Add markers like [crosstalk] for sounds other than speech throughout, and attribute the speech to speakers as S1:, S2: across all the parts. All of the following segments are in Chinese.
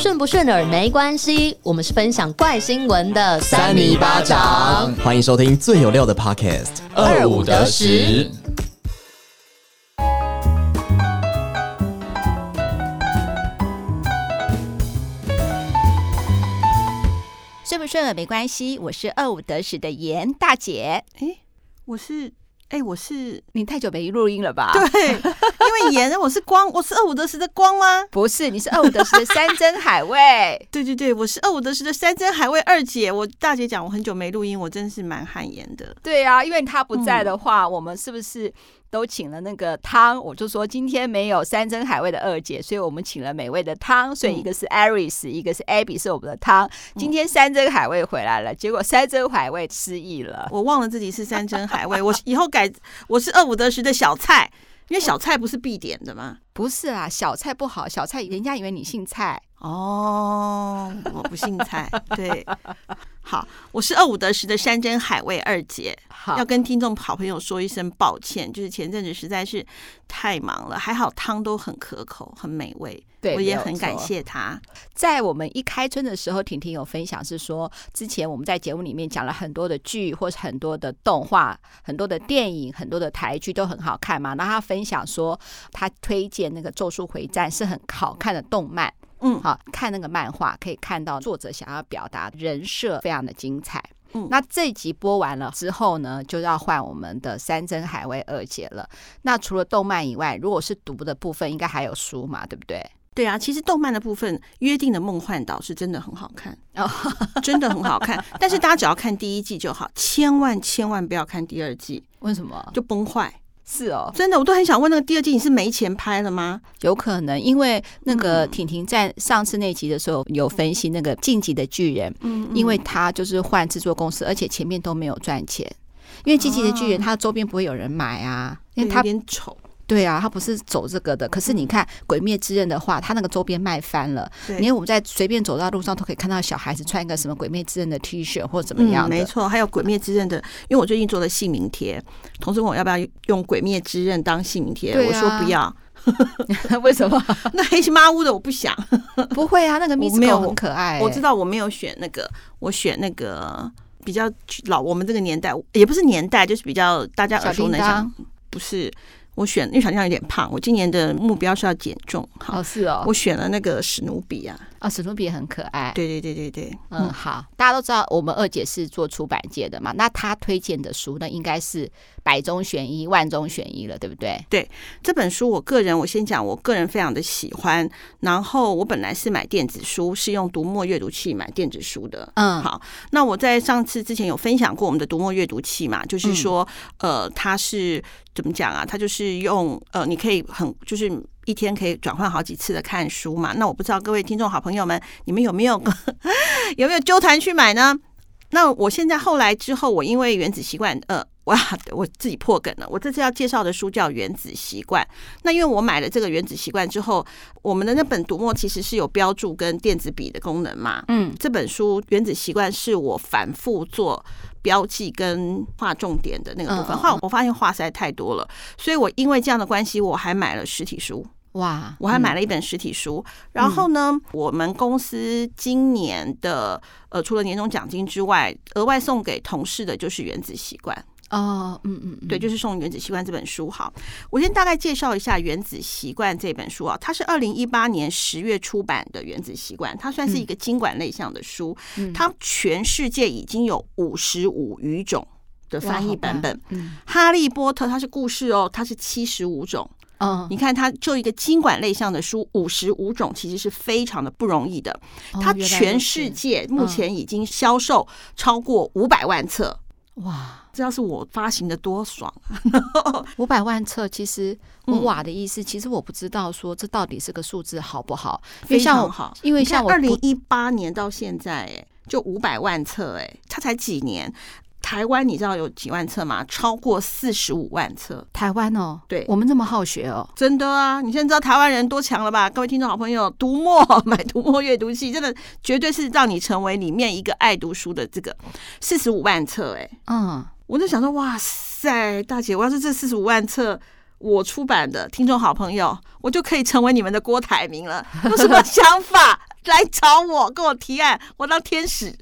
S1: 顺不顺耳没关系，我们是分享怪新闻的三米巴掌。
S2: 欢迎收听最有料的 Podcast，
S1: 二五得十。
S3: 顺不顺耳没关系，我是二五得十的严大姐。
S4: 哎，我是。哎，我是
S3: 你太久没录音了吧？
S4: 对，因为演，我是光，我是二五得十的光吗？
S3: 不是，你是二五得十的山珍海味。[laughs]
S4: 对对对，我是二五得十的山珍海味二姐。我大姐讲，我很久没录音，我真是蛮汗颜的。
S3: 对啊，因为她不在的话，嗯、我们是不是？都请了那个汤，我就说今天没有山珍海味的二姐，所以我们请了美味的汤，所以一个是 Aris，一个是 Abby 是我们的汤。今天山珍海味回来了，结果山珍海味失忆了，
S4: 我忘了自己是山珍海味，我以后改我是二五得十的小菜，因为小菜不是必点的吗？
S3: 不是啊，小菜不好，小菜人家以为你姓蔡
S4: 哦，我不姓蔡，[laughs] 对。好，我是二五得十的山珍海味二姐，好，要跟听众好朋友说一声抱歉，就是前阵子实在是太忙了，还好汤都很可口，很美味，对，我也很感谢他。
S3: 在我们一开春的时候，婷婷有分享是说，之前我们在节目里面讲了很多的剧，或是很多的动画、很多的电影、很多的台剧都很好看嘛。然后他分享说，他推荐那个《咒术回战》是很好看的动漫。嗯，好，看那个漫画可以看到作者想要表达人设非常的精彩。嗯，那这一集播完了之后呢，就要换我们的山珍海味二姐了。那除了动漫以外，如果是读的部分，应该还有书嘛，对不对？
S4: 对啊，其实动漫的部分，《约定的梦幻岛》是真的很好看哦，[laughs] 真的很好看。但是大家只要看第一季就好，千万千万不要看第二季。[laughs]
S3: 为什么？
S4: 就崩坏。
S3: 是哦，
S4: 真的，我都很想问那个第二季你是没钱拍了吗？
S3: 有可能，因为那个婷婷在上次那集的时候有分析那个《晋级的巨人》，嗯，因为他就是换制作公司，而且前面都没有赚钱，因为《晋级的巨人》他周边不会有人买啊，因为他有点丑。对啊，他不是走这个的。可是你看《鬼灭之刃》的话，他那个周边卖翻了。因为我们在随便走到路上都可以看到小孩子穿一个什么《鬼灭之刃》的 T 恤或者怎么样嗯。
S4: 没错，还有《鬼灭之刃》的，因为我最近做了姓名贴，同事问我要不要用《鬼灭之刃》当姓名贴，我说不要。[laughs]
S3: 为什么？[laughs]
S4: 那黑漆麻乌的我不想。[laughs]
S3: 不会啊，那个 Miss 狗很可爱。
S4: 我知道我没有选那个，我选那个比较老，我们这个年代也不是年代，就是比较大家耳熟能详，不是。我选，因为小叮当有点胖，我今年的目标是要减重。好，
S3: 哦，是哦，
S4: 我选了那个史努比啊。
S3: 啊、哦，史努比很可爱。
S4: 对对对对对，
S3: 嗯，好，大家都知道我们二姐是做出版界的嘛，那她推荐的书那，应该是百中选一、万中选一了，对不对？
S4: 对，这本书我个人，我先讲，我个人非常的喜欢。然后我本来是买电子书，是用读墨阅读器买电子书的。嗯，好，那我在上次之前有分享过我们的读墨阅读器嘛，就是说，嗯、呃，它是怎么讲啊？它就是用呃，你可以很就是。一天可以转换好几次的看书嘛？那我不知道各位听众好朋友们，你们有没有 [laughs] 有没有纠团去买呢？那我现在后来之后，我因为原子习惯，呃，哇，[laughs] 我自己破梗了。我这次要介绍的书叫《原子习惯》。那因为我买了这个《原子习惯》之后，我们的那本读墨其实是有标注跟电子笔的功能嘛。嗯，这本书《原子习惯》是我反复做标记跟画重点的那个部分。画，我发现画实在太多了，所以我因为这样的关系，我还买了实体书。哇！我还买了一本实体书，嗯、然后呢，嗯、我们公司今年的呃，除了年终奖金之外，额外送给同事的就是《原子习惯》哦，嗯嗯，对，就是送《原子习惯》这本书。好，我先大概介绍一下《原子习惯》这本书啊，它是二零一八年十月出版的《原子习惯》，它算是一个经管类项的书，嗯、它全世界已经有五十五语种的翻译版本。嗯，《哈利波特》它是故事哦，它是七十五种。嗯，你看，它就一个经管类项的书，五十五种，其实是非常的不容易的。它全世界目前已经销售超过五百万册，哇！这要是我发行的多爽啊！[laughs]
S3: 五百万册，其实五瓦的意思，其实我不知道说这到底是个数字好不好？
S4: 非常好，
S3: 因为像
S4: 二零一八年到现在，哎，就五百万册，哎，它才几年？台湾你知道有几万册吗？超过四十五万册。
S3: 台湾哦，
S4: 对，
S3: 我们这么好学哦，
S4: 真的啊！你现在知道台湾人多强了吧？各位听众好朋友，[laughs] 读墨 [laughs] 买读墨阅读器，真的绝对是让你成为里面一个爱读书的这个四十五万册。哎，嗯，我就想说，哇塞，大姐，我要是这四十五万册，我出版的听众好朋友，我就可以成为你们的郭台铭了。有什么想法 [laughs] 来找我，跟我提案，我当天使。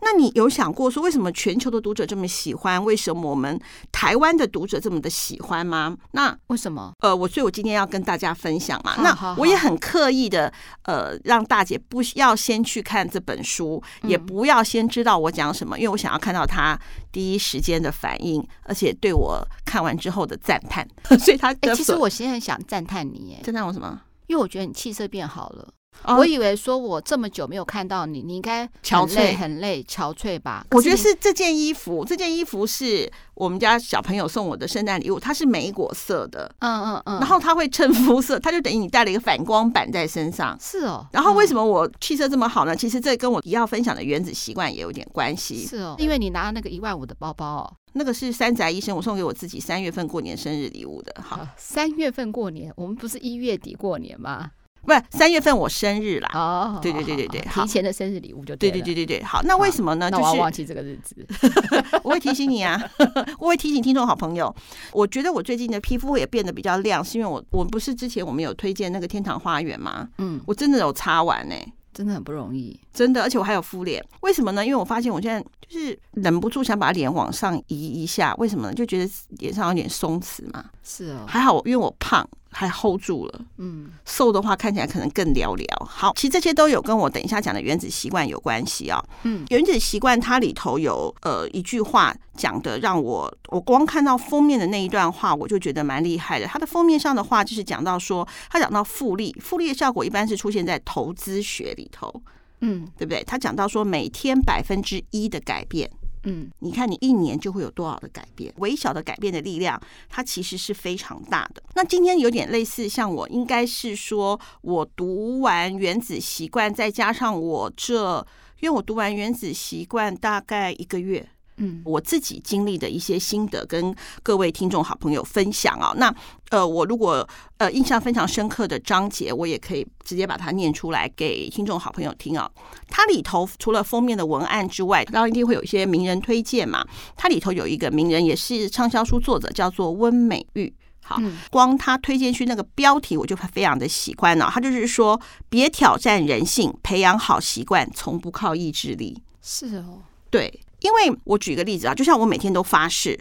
S4: 那你有想过说，为什么全球的读者这么喜欢？为什么我们台湾的读者这么的喜欢吗？那
S3: 为什么？
S4: 呃，我所以，我今天要跟大家分享嘛。那我也很刻意的，呃，让大姐不要先去看这本书，也不要先知道我讲什么，因为我想要看到她第一时间的反应，而且对我看完之后的赞叹。[laughs] 所以他，他
S3: 哎，其实我现在想赞叹你，
S4: 赞叹我什么？
S3: 因为我觉得你气色变好了。我以为说，我这么久没有看到你，你应该憔悴很累，憔悴吧？
S4: 我觉得是这件衣服，这件衣服是我们家小朋友送我的圣诞礼物，它是莓果色的，
S3: 嗯嗯嗯，
S4: 然后它会衬肤色，它就等于你带了一个反光板在身上。
S3: 是哦，
S4: 然后为什么我气色这么好呢？其实这跟我要分享的原子习惯也有点关系。
S3: 是哦，因为你拿了那个一万五的包包哦，
S4: 那个是三宅医生我送给我自己三月份过年生日礼物的。好，
S3: 三月份过年，我们不是一月底过年吗？
S4: 不是三月份我生日啦，
S3: 哦，
S4: 对对对对对，
S3: 提前的生日礼物就
S4: 对对对对对，好，那为什么呢？就是
S3: 忘记这个日子，[laughs]
S4: 我会提醒你啊，[laughs] 我会提醒听众好朋友。我觉得我最近的皮肤也变得比较亮，是因为我我不是之前我们有推荐那个天堂花园吗？嗯，我真的有擦完呢，
S3: 真的很不容易，
S4: 真的，而且我还有敷脸。为什么呢？因为我发现我现在就是忍不住想把脸往上移一下，为什么呢？就觉得脸上有点松弛嘛。
S3: 是哦，
S4: 还好，因为我胖。还 hold 住了，嗯，瘦的话看起来可能更寥寥。好，其实这些都有跟我等一下讲的原子习惯有关系啊。嗯，原子习惯它里头有呃一句话讲的，让我我光看到封面的那一段话，我就觉得蛮厉害的。它的封面上的话就是讲到说，它讲到复利，复利的效果一般是出现在投资学里头，嗯，对不对？他讲到说每天百分之一的改变。嗯，你看你一年就会有多少的改变？微小的改变的力量，它其实是非常大的。那今天有点类似，像我应该是说，我读完《原子习惯》，再加上我这，因为我读完《原子习惯》大概一个月。嗯，我自己经历的一些心得跟各位听众好朋友分享啊。那呃，我如果呃印象非常深刻的章节，我也可以直接把它念出来给听众好朋友听啊。它里头除了封面的文案之外，当然一定会有一些名人推荐嘛。它里头有一个名人也是畅销书作者，叫做温美玉。好，光他推荐去那个标题，我就非常的喜欢了。他就是说，别挑战人性，培养好习惯，从不靠意志力。
S3: 是哦，
S4: 对。因为我举个例子啊，就像我每天都发誓，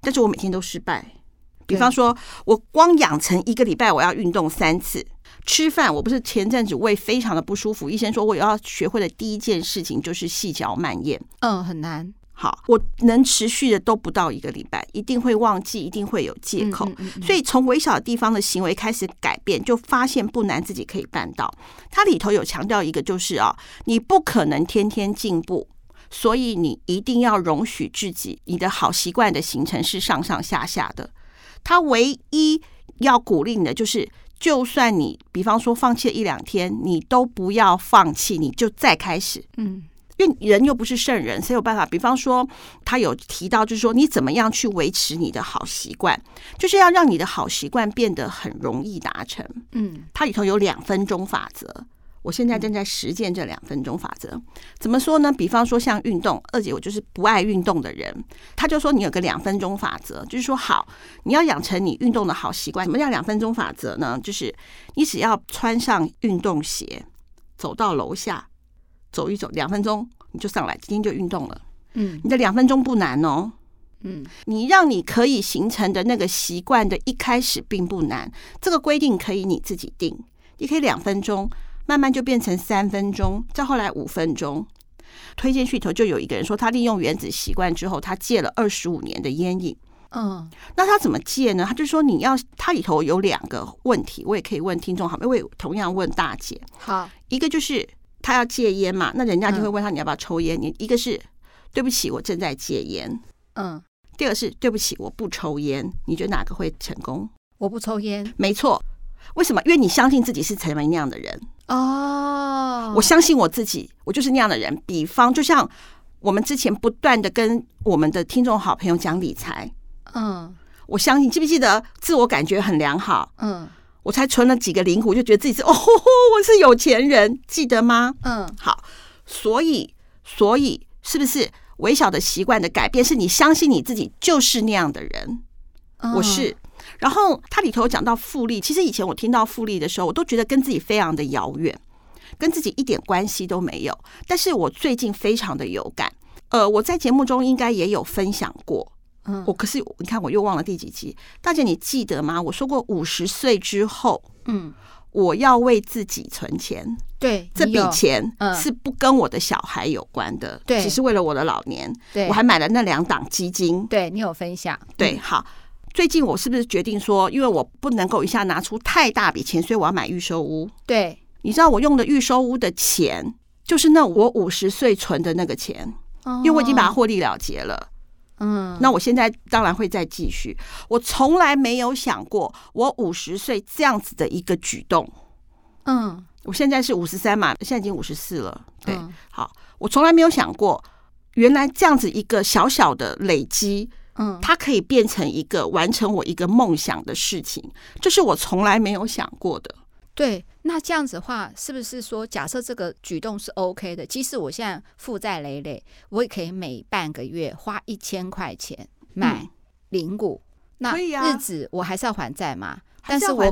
S4: 但是我每天都失败。比方说，我光养成一个礼拜我要运动三次，吃饭我不是前阵子胃非常的不舒服，医生说我要学会的第一件事情就是细嚼慢咽。
S3: 嗯，很难。
S4: 好，我能持续的都不到一个礼拜，一定会忘记，一定会有借口。嗯嗯嗯。所以从微小的地方的行为开始改变，就发现不难，自己可以办到。它里头有强调一个，就是啊，你不可能天天进步。所以你一定要容许自己，你的好习惯的形成是上上下下的。他唯一要鼓励你的就是，就算你比方说放弃了一两天，你都不要放弃，你就再开始。嗯，因为人又不是圣人，谁有办法？比方说，他有提到，就是说你怎么样去维持你的好习惯，就是要让你的好习惯变得很容易达成。嗯，它里头有两分钟法则。我现在正在实践这两分钟法则，怎么说呢？比方说像运动，二姐我就是不爱运动的人，她就说你有个两分钟法则，就是说好，你要养成你运动的好习惯。什么叫两分钟法则呢？就是你只要穿上运动鞋，走到楼下走一走，两分钟你就上来，今天就运动了。嗯，你的两分钟不难哦。嗯，你让你可以形成的那个习惯的一开始并不难，这个规定可以你自己定，你可以两分钟。慢慢就变成三分钟，再后来五分钟。推荐序头就有一个人说，他利用原子习惯之后，他戒了二十五年的烟瘾。嗯，那他怎么戒呢？他就说，你要，他里头有两个问题，我也可以问听众好，因为同样问大姐。
S3: 好，
S4: 一个就是他要戒烟嘛，那人家就会问他你要不要抽烟？你一个是对不起，我正在戒烟。嗯，第二个是对不起，我不抽烟。你觉得哪个会成功？
S3: 我不抽烟，
S4: 没错。为什么？因为你相信自己是成为那样的人哦。Oh. 我相信我自己，我就是那样的人。比方，就像我们之前不断的跟我们的听众好朋友讲理财，嗯，我相信，记不记得自我感觉很良好，嗯，我才存了几个零股，就觉得自己是哦，我是有钱人，记得吗？嗯，好，所以，所以是不是微小的习惯的改变，是你相信你自己就是那样的人？Oh. 我是。然后它里头有讲到复利，其实以前我听到复利的时候，我都觉得跟自己非常的遥远，跟自己一点关系都没有。但是我最近非常的有感，呃，我在节目中应该也有分享过，嗯，我可是你看我又忘了第几集，大姐你记得吗？我说过五十岁之后，嗯。我要为自己存钱，
S3: 对，
S4: 这笔钱是不跟我的小孩有关的，对，只是为了我的老年。对，我还买了那两档基金，
S3: 对你有分享。
S4: 对，好，最近我是不是决定说，因为我不能够一下拿出太大笔钱，所以我要买预售屋。
S3: 对，
S4: 你知道我用的预售屋的钱，就是那我五十岁存的那个钱，因为我已经把它获利了结了。嗯，那我现在当然会再继续。我从来没有想过，我五十岁这样子的一个举动。嗯，我现在是五十三嘛，现在已经五十四了。对，好，我从来没有想过，原来这样子一个小小的累积，嗯，它可以变成一个完成我一个梦想的事情，这是我从来没有想过的。
S3: 对，那这样子的话，是不是说，假设这个举动是 OK 的？即使我现在负债累累，我也可以每半个月花一千块钱买零股。嗯、那日子我还是要还债吗？
S4: 还是我？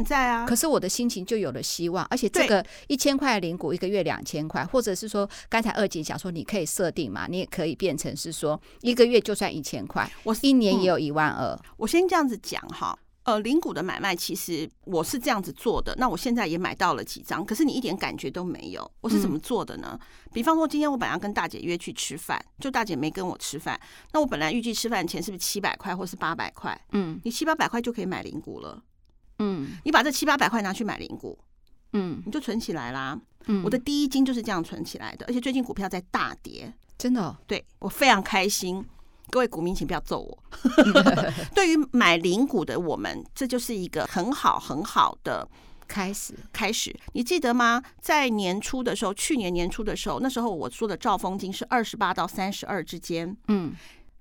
S3: 可是我的心情就有了希望，而且这个一千块零股一个月两千块，或者是说，刚才二姐讲说，你可以设定嘛，你也可以变成是说，一个月就算一千块，我一年也有一万二、嗯。
S4: 我先这样子讲哈。呃，零股的买卖其实我是这样子做的。那我现在也买到了几张，可是你一点感觉都没有。我是怎么做的呢？嗯、比方说，今天我本来要跟大姐约去吃饭，就大姐没跟我吃饭。那我本来预计吃饭钱是不是七百块或是八百块？嗯，你七八百块就可以买零股了。嗯，你把这七八百块拿去买零股，嗯，你就存起来啦。嗯，我的第一金就是这样存起来的，而且最近股票在大跌，
S3: 真的、哦，
S4: 对我非常开心。各位股民，请不要揍我。[laughs] 对于买零股的我们，这就是一个很好很好的开始。开始，你记得吗？在年初的时候，去年年初的时候，那时候我说的兆丰金是二十八到三十二之间。嗯，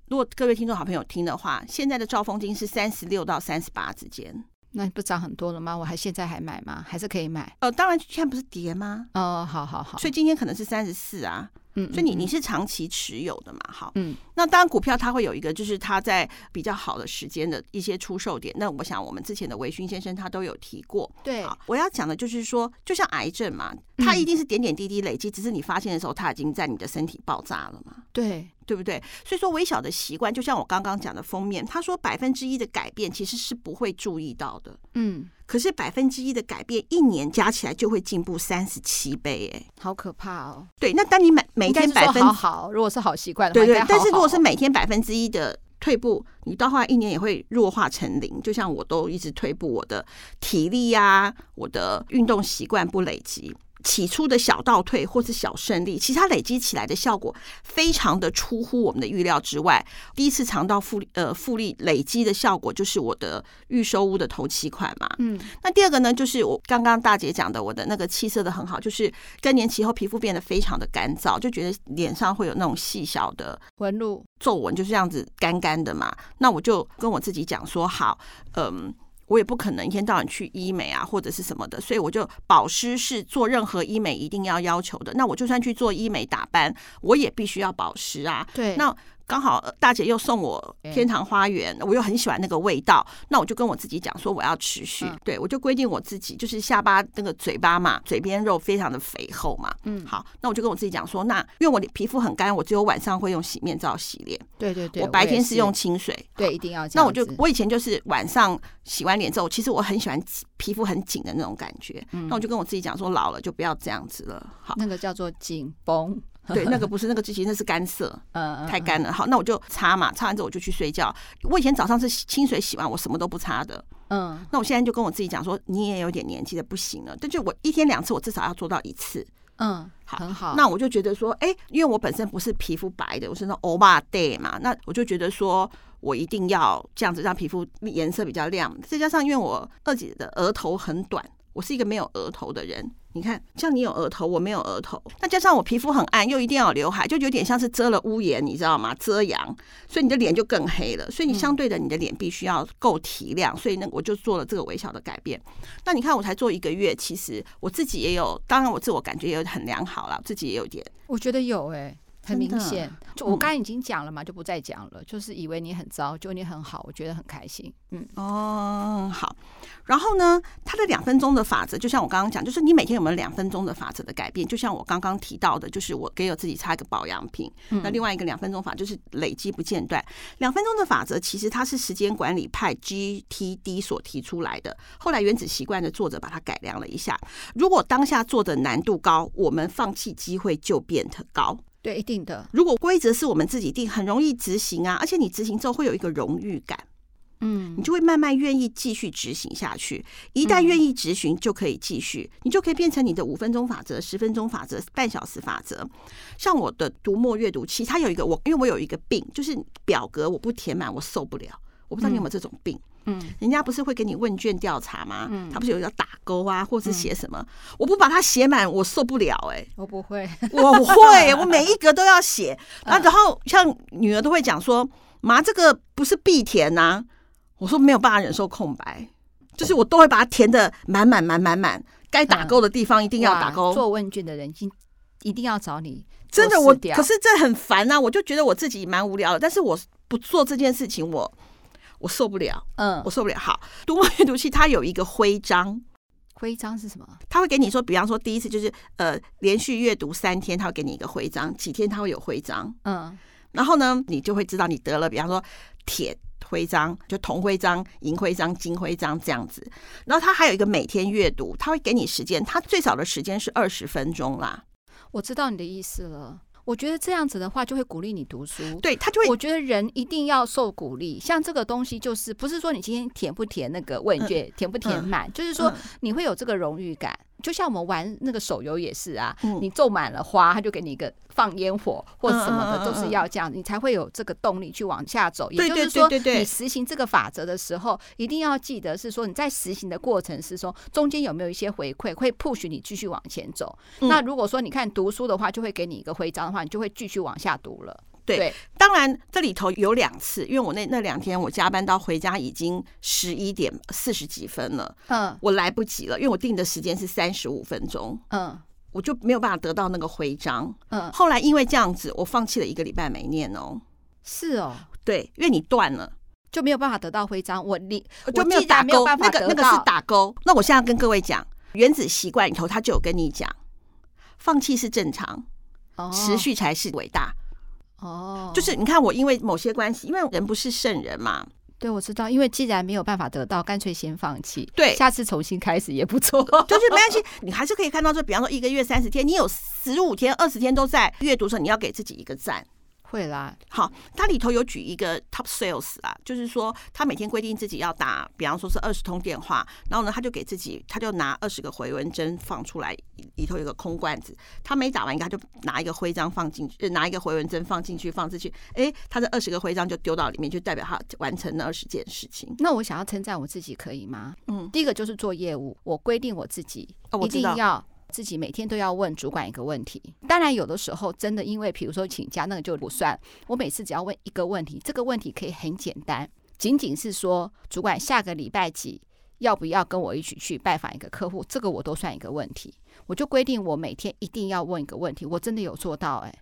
S4: 如果各位听众好朋友听的话，现在的兆丰金是三十六到三十八之间。
S3: 那你不涨很多了吗？我还现在还买吗？还是可以买？
S4: 呃，当然，现在不是跌吗？
S3: 哦，好好好。
S4: 所以今天可能是三十四啊。嗯，所以你你是长期持有的嘛？好，嗯，那当然股票它会有一个，就是它在比较好的时间的一些出售点。那我想我们之前的维勋先生他都有提过。
S3: 对，
S4: 好，我要讲的就是说，就像癌症嘛，它一定是点点滴滴累积，只是你发现的时候，它已经在你的身体爆炸了嘛。
S3: 对。
S4: 对不对？所以说微小的习惯，就像我刚刚讲的封面，他说百分之一的改变其实是不会注意到的。嗯，可是百分之一的改变，一年加起来就会进步三十七倍，哎，
S3: 好可怕哦。
S4: 对，那当你每每天百分
S3: 好好，如果是好习惯的话，对
S4: 但是如果是每天百分之一的退步，你到后来一年也会弱化成零。就像我都一直退步，我的体力呀、啊，我的运动习惯不累积。起初的小倒退或是小胜利，其实它累积起来的效果非常的出乎我们的预料之外。第一次尝到复利呃复利累积的效果，就是我的预收屋的头期款嘛。嗯，那第二个呢，就是我刚刚大姐讲的，我的那个气色的很好，就是更年期后皮肤变得非常的干燥，就觉得脸上会有那种细小的
S3: 纹路、
S4: 皱纹，就是这样子干干的嘛。那我就跟我自己讲说，好，嗯。我也不可能一天到晚去医美啊，或者是什么的，所以我就保湿是做任何医美一定要要求的。那我就算去做医美打扮，我也必须要保湿啊。
S3: 对，
S4: 那。刚好大姐又送我天堂花园，我又很喜欢那个味道，那我就跟我自己讲说我要持续，对我就规定我自己就是下巴那个嘴巴嘛，嘴边肉非常的肥厚嘛，嗯，好，那我就跟我自己讲说，那因为我的皮肤很干，我只有晚上会用洗面皂洗脸，
S3: 对对对，
S4: 我白天是用清水，
S3: 对，一定要。
S4: 那我就我以前就是晚上洗完脸之后，其实我很喜欢皮肤很紧的那种感觉，那我就跟我自己讲说，老了就不要这样子了，好，
S3: 那个叫做紧绷。[laughs]
S4: 对，那个不是那个机器，那是干涩，嗯，太干了。好，那我就擦嘛，擦完之后我就去睡觉。我以前早上是清水洗完，我什么都不擦的，嗯。那我现在就跟我自己讲说，你也有点年纪的不行了，但就我一天两次，我至少要做到一次，
S3: 嗯，好，很好。
S4: 那我就觉得说，哎，因为我本身不是皮肤白的，我是那欧巴 day 嘛，那我就觉得说我一定要这样子让皮肤颜色比较亮。再加上因为我二姐的额头很短，我是一个没有额头的人。你看，像你有额头，我没有额头。那加上我皮肤很暗，又一定要有刘海，就有点像是遮了屋檐，你知道吗？遮阳，所以你的脸就更黑了。所以你相对的，你的脸必须要够提亮。所以那，我就做了这个微小的改变。那你看，我才做一个月，其实我自己也有，当然我自我感觉也有很良好了，自己也有点，
S3: 我觉得有哎、欸。很明显。就我刚才已经讲了嘛，就不再讲了。就是以为你很糟，就你很好，我觉得很开心。嗯，
S4: 哦，好。然后呢，它的两分钟的法则，就像我刚刚讲，就是你每天有没有两分钟的法则的改变？就像我刚刚提到的，就是我给我自己擦一个保养品。嗯、那另外一个两分钟法就是累积不间断。两分钟的法则其实它是时间管理派 GTD 所提出来的，后来原子习惯的作者把它改良了一下。如果当下做的难度高，我们放弃机会就变得高。
S3: 对，一定的。
S4: 如果规则是我们自己定，很容易执行啊，而且你执行之后会有一个荣誉感。嗯，你就会慢慢愿意继续执行下去。一旦愿意执行，就可以继续，你就可以变成你的五分钟法则、十分钟法则、半小时法则。像我的读墨阅读器，它有一个我，因为我有一个病，就是表格我不填满，我受不了。我不知道你有没有这种病？嗯，人家不是会给你问卷调查吗？嗯，他不是有要打勾啊，或是写什么？我不把它写满，我受不了。哎，
S3: 我不会，
S4: 我会，我每一格都要写。然后像女儿都会讲说：“妈，这个不是必填呐。”我说没有办法忍受空白，就是我都会把它填的满满满满满，该打勾的地方一定要打勾。
S3: 做问卷的人一定要找你，
S4: 真的我，可是这很烦啊！我就觉得我自己蛮无聊的，但是我不做这件事情，我我受不了，嗯，我受不了。好，读墨阅读器它有一个徽章，
S3: 徽章是什么？
S4: 他会给你说，比方说第一次就是呃连续阅读三天，他会给你一个徽章，几天他会有徽章，嗯，然后呢，你就会知道你得了，比方说铁。徽章就铜徽章、银徽章、金徽章这样子，然后他还有一个每天阅读，他会给你时间，他最少的时间是二十分钟啦。
S3: 我知道你的意思了，我觉得这样子的话就会鼓励你读书，
S4: 对，他就会。
S3: 我觉得人一定要受鼓励，像这个东西就是不是说你今天填不填那个问卷，嗯、填不填满，嗯、就是说你会有这个荣誉感。就像我们玩那个手游也是啊，嗯、你种满了花，他就给你一个放烟火或者什么的，都是要这样，你才会有这个动力去往下走。也就是说，你实行这个法则的时候，一定要记得是说你在实行的过程是说中间有没有一些回馈会 push 你继续往前走。嗯、那如果说你看读书的话，就会给你一个徽章的话，你就会继续往下读了。
S4: 对，对。当然这里头有两次，因为我那那两天我加班到回家已经十一点四十几分了，嗯，我来不及了，因为我定的时间是三十五分钟，嗯，我就没有办法得到那个徽章，嗯，后来因为这样子，我放弃了一个礼拜没念哦，
S3: 是哦，
S4: 对，因为你断了。
S3: 就没有办法得到徽章，我你
S4: 就没有打勾，那个那个是打勾，那我现在跟各位讲，原子习惯里头他就有跟你讲，放弃是正常，哦，持续才是伟大。哦，oh, 就是你看，我因为某些关系，因为人不是圣人嘛。
S3: 对，我知道，因为既然没有办法得到，干脆先放弃。
S4: 对，
S3: 下次重新开始也不错。[laughs]
S4: 就是没关系，你还是可以看到，就比方说一个月三十天，你有十五天、二十天都在阅读的时候，你要给自己一个赞。
S3: 会啦，
S4: 好，它里头有举一个 top sales 啊，就是说他每天规定自己要打，比方说是二十通电话，然后呢，他就给自己，他就拿二十个回纹针放出来，里头有个空罐子，他没打完，他就拿一个徽章放进去，拿一个回纹针放进去，放进去，哎，他的二十个徽章就丢到里面，就代表他完成了二十件事情。
S3: 那我想要称赞我自己，可以吗？嗯，第一个就是做业务，我规定我自己一定要。自己每天都要问主管一个问题，当然有的时候真的因为，比如说请假那个就不算。我每次只要问一个问题，这个问题可以很简单，仅仅是说主管下个礼拜几要不要跟我一起去拜访一个客户，这个我都算一个问题。我就规定我每天一定要问一个问题，我真的有做到诶、欸，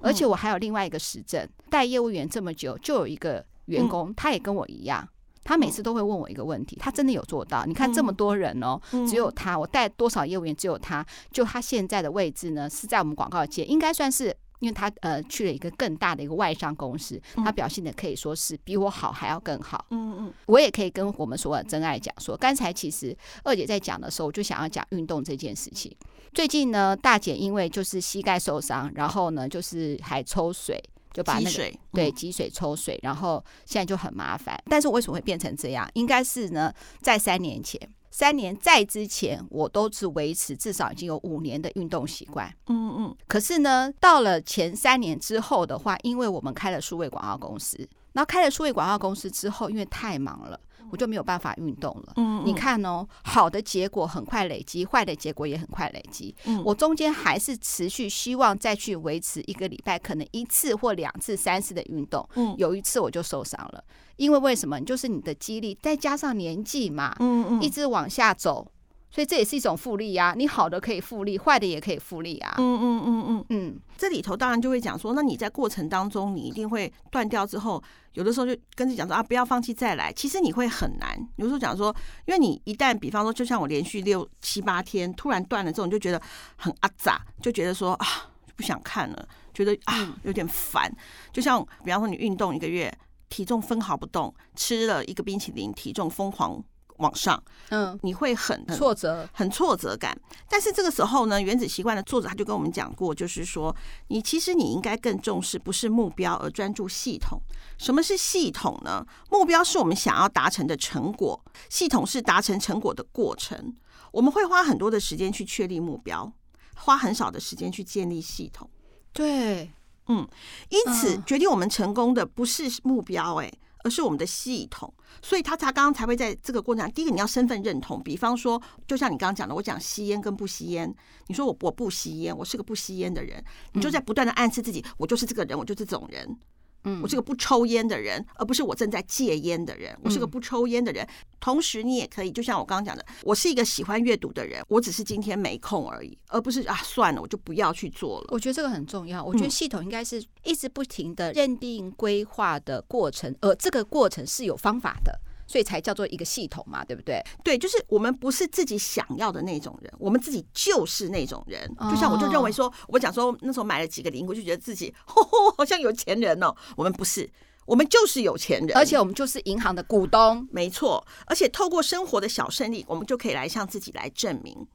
S3: 而且我还有另外一个实证，带业务员这么久，就有一个员工他也跟我一样。他每次都会问我一个问题，他真的有做到。你看这么多人哦，只有他，我带多少业务员，只有他。就他现在的位置呢，是在我们广告界，应该算是，因为他呃去了一个更大的一个外商公司，他表现的可以说是比我好还要更好。嗯嗯，我也可以跟我们所有的真爱讲说，刚才其实二姐在讲的时候，我就想要讲运动这件事情。最近呢，大姐因为就是膝盖受伤，然后呢就是还抽水。就把那个
S4: 水
S3: 对积水抽水，然后现在就很麻烦。但是为什么会变成这样？应该是呢，在三年前，三年在之前，我都是维持至少已经有五年的运动习惯。嗯嗯。可是呢，到了前三年之后的话，因为我们开了数位广告公司，然后开了数位广告公司之后，因为太忙了。我就没有办法运动了。嗯，你看哦，好的结果很快累积，坏的结果也很快累积。嗯，我中间还是持续希望再去维持一个礼拜，可能一次或两次、三次的运动。嗯，有一次我就受伤了，因为为什么？就是你的肌力再加上年纪嘛，嗯嗯，一直往下走，所以这也是一种复利呀。你好的可以复利，坏的也可以复利啊。嗯嗯嗯嗯嗯，
S4: 这里头当然就会讲说，那你在过程当中你一定会断掉之后，有的时候就跟自己讲说啊，不要放弃再来。其实你会很难，有时候讲说，因为你一旦比方说，就像我连续六七八天突然断了之后，你就觉得很阿杂，就觉得说啊不想看了，觉得啊有点烦。就像比方说你运动一个月，体重分毫不动，吃了一个冰淇淋，体重疯狂。往上，嗯，你会很
S3: 挫折，
S4: 很挫折感。但是这个时候呢，原子习惯的作者他就跟我们讲过，就是说，你其实你应该更重视不是目标，而专注系统。什么是系统呢？目标是我们想要达成的成果，系统是达成成果的过程。我们会花很多的时间去确立目标，花很少的时间去建立系统。
S3: 对，
S4: 嗯，因此决定我们成功的不是目标，哎。而是我们的系统，所以他才刚刚才会在这个过程，第一个你要身份认同，比方说，就像你刚刚讲的，我讲吸烟跟不吸烟，你说我我不吸烟，我是个不吸烟的人，你就在不断的暗示自己，我就是这个人，我就是这种人。嗯，我是个不抽烟的人，而不是我正在戒烟的人。我是个不抽烟的人，同时你也可以，就像我刚刚讲的，我是一个喜欢阅读的人，我只是今天没空而已，而不是啊，算了，我就不要去做了。
S3: 我觉得这个很重要。我觉得系统应该是一直不停的认定规划的过程，而这个过程是有方法的。所以才叫做一个系统嘛，对不对？
S4: 对，就是我们不是自己想要的那种人，我们自己就是那种人。就像我就认为说，我讲说那时候买了几个零，我就觉得自己吼吼好像有钱人哦。我们不是，我们就是有钱人，
S3: 而且我们就是银行的股东，
S4: 没错。而且透过生活的小胜利，我们就可以来向自己来证明。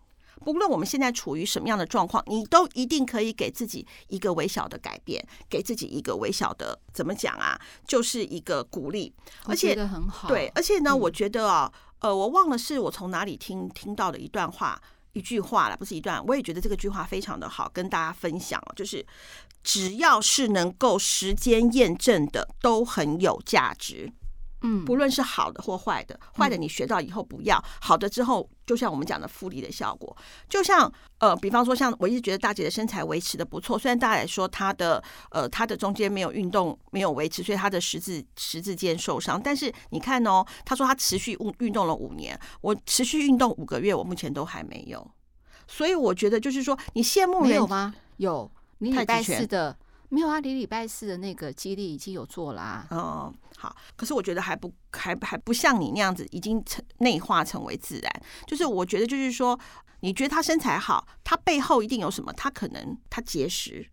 S4: 不论我们现在处于什么样的状况，你都一定可以给自己一个微小的改变，给自己一个微小的怎么讲啊？就是一个鼓励，而且
S3: 很好。
S4: 对，而且呢，嗯、我觉得啊，呃，我忘了是我从哪里听听到的一段话，一句话了，不是一段。我也觉得这个句话非常的好，跟大家分享。就是只要是能够时间验证的，都很有价值。嗯，不论是好的或坏的，坏的你学到以后不要，好的之后，就像我们讲的复利的效果，就像呃，比方说像我一直觉得大姐的身材维持的不错，虽然大家来说她的呃她的中间没有运动没有维持，所以她的十字十字肩受伤，但是你看哦，她说她持续运运动了五年，我持续运动五个月，我目前都还没有，所以我觉得就是说你羡慕人
S3: 有吗？有，你礼拜四的没有啊？你礼拜四的那个激励已经有做啦、啊，
S4: 嗯。好，可是我觉得还不还还不像你那样子已经成内化成为自然。就是我觉得就是说，你觉得他身材好，他背后一定有什么？他可能他节食，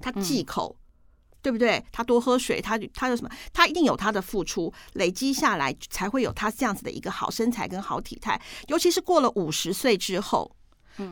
S4: 他忌口，嗯、对不对？他多喝水，他他有什么？他一定有他的付出，累积下来才会有他这样子的一个好身材跟好体态。尤其是过了五十岁之后，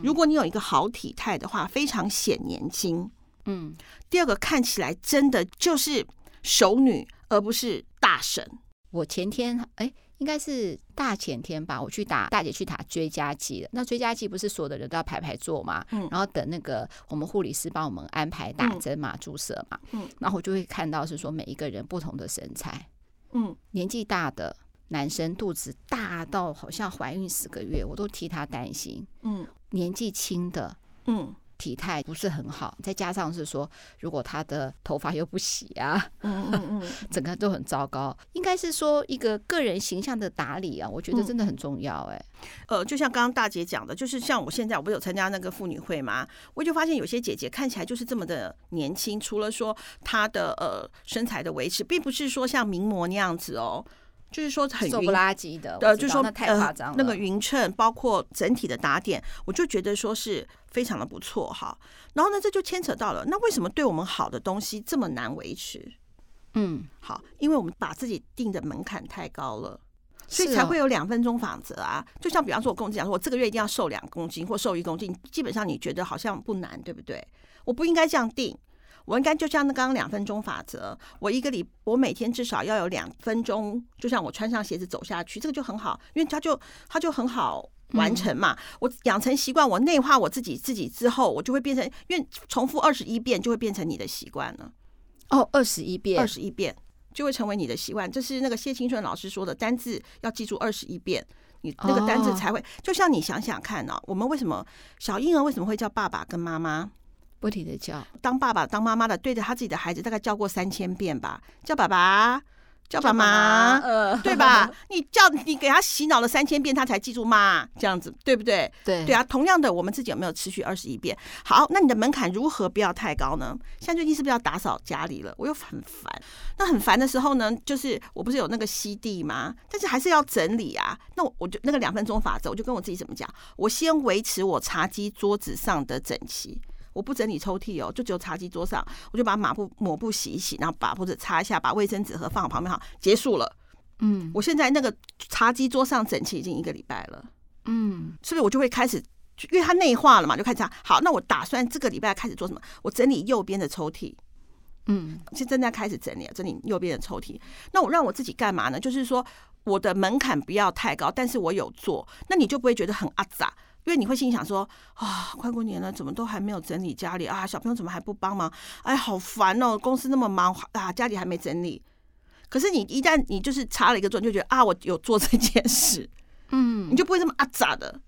S4: 如果你有一个好体态的话，非常显年轻。嗯，第二个看起来真的就是熟女。而不是大神。
S3: 我前天哎，应该是大前天吧，我去打大姐去打追加剂了。那追加剂不是所有的人都要排排坐嘛？嗯，然后等那个我们护理师帮我们安排打针嘛、注射嘛。嗯，然后我就会看到是说每一个人不同的身材。嗯，年纪大的男生肚子大到好像怀孕十个月，我都替他担心。嗯，年纪轻的，嗯。体态不是很好，再加上是说，如果他的头发又不洗啊，嗯嗯嗯，[laughs] 整个都很糟糕。应该是说一个个人形象的打理啊，我觉得真的很重要。哎，
S4: 呃，就像刚刚大姐讲的，就是像我现在我不是有参加那个妇女会嘛？我就发现有些姐姐看起来就是这么的年轻，除了说她的呃身材的维持，并不是说像名模那样子哦。就是说很
S3: 瘦不拉几的，
S4: 呃，就是说
S3: 那太夸张了。
S4: 那个匀称，包括整体的打点，我就觉得说是非常的不错哈。然后呢，这就牵扯到了，那为什么对我们好的东西这么难维持？嗯，好，因为我们把自己定的门槛太高了，所以才会有两分钟法则啊。就像比方说，我跟我讲说，我这个月一定要瘦两公斤或瘦一公斤，基本上你觉得好像不难，对不对？我不应该这样定。我应该就像那刚刚两分钟法则，我一个礼，我每天至少要有两分钟，就像我穿上鞋子走下去，这个就很好，因为它就它就很好完成嘛。嗯、我养成习惯，我内化我自己自己之后，我就会变成，因为重复二十一遍就会变成你的习惯了。
S3: 哦，二十一遍，
S4: 二十一遍就会成为你的习惯。这是那个谢清顺老师说的，单字要记住二十一遍，你那个单字才会。哦、就像你想想看呢、啊，我们为什么小婴儿为什么会叫爸爸跟妈妈？
S3: 不停的叫，
S4: 当爸爸当妈妈的对着他自己的孩子大概叫过三千遍吧，叫爸爸，叫爸妈，呃，对吧？[laughs] 你叫你给他洗脑了三千遍，他才记住妈，这样子对不对？
S3: 对
S4: 对啊。同样的，我们自己有没有持续二十一遍？好，那你的门槛如何不要太高呢？像最近是不是要打扫家里了？我又很烦。那很烦的时候呢，就是我不是有那个吸地吗？但是还是要整理啊。那我我就那个两分钟法则，我就跟我自己怎么讲？我先维持我茶几桌子上的整齐。我不整理抽屉哦，就只有茶几桌上，我就把抹布抹布洗一洗，然后把或者擦一下，把卫生纸盒放我旁边，好，结束了。嗯，我现在那个茶几桌上整齐已经一个礼拜了。嗯，是不是我就会开始，因为它内化了嘛，就开始这好。那我打算这个礼拜开始做什么？我整理右边的抽屉。嗯，现在正在开始整理，整理右边的抽屉。那我让我自己干嘛呢？就是说我的门槛不要太高，但是我有做，那你就不会觉得很阿杂。因为你会心想说啊，快过年了，怎么都还没有整理家里啊？小朋友怎么还不帮忙？哎，好烦哦！公司那么忙啊，家里还没整理。可是你一旦你就是插了一个钻，就觉得啊，我有做这件事，嗯，你就不会这么阿杂的，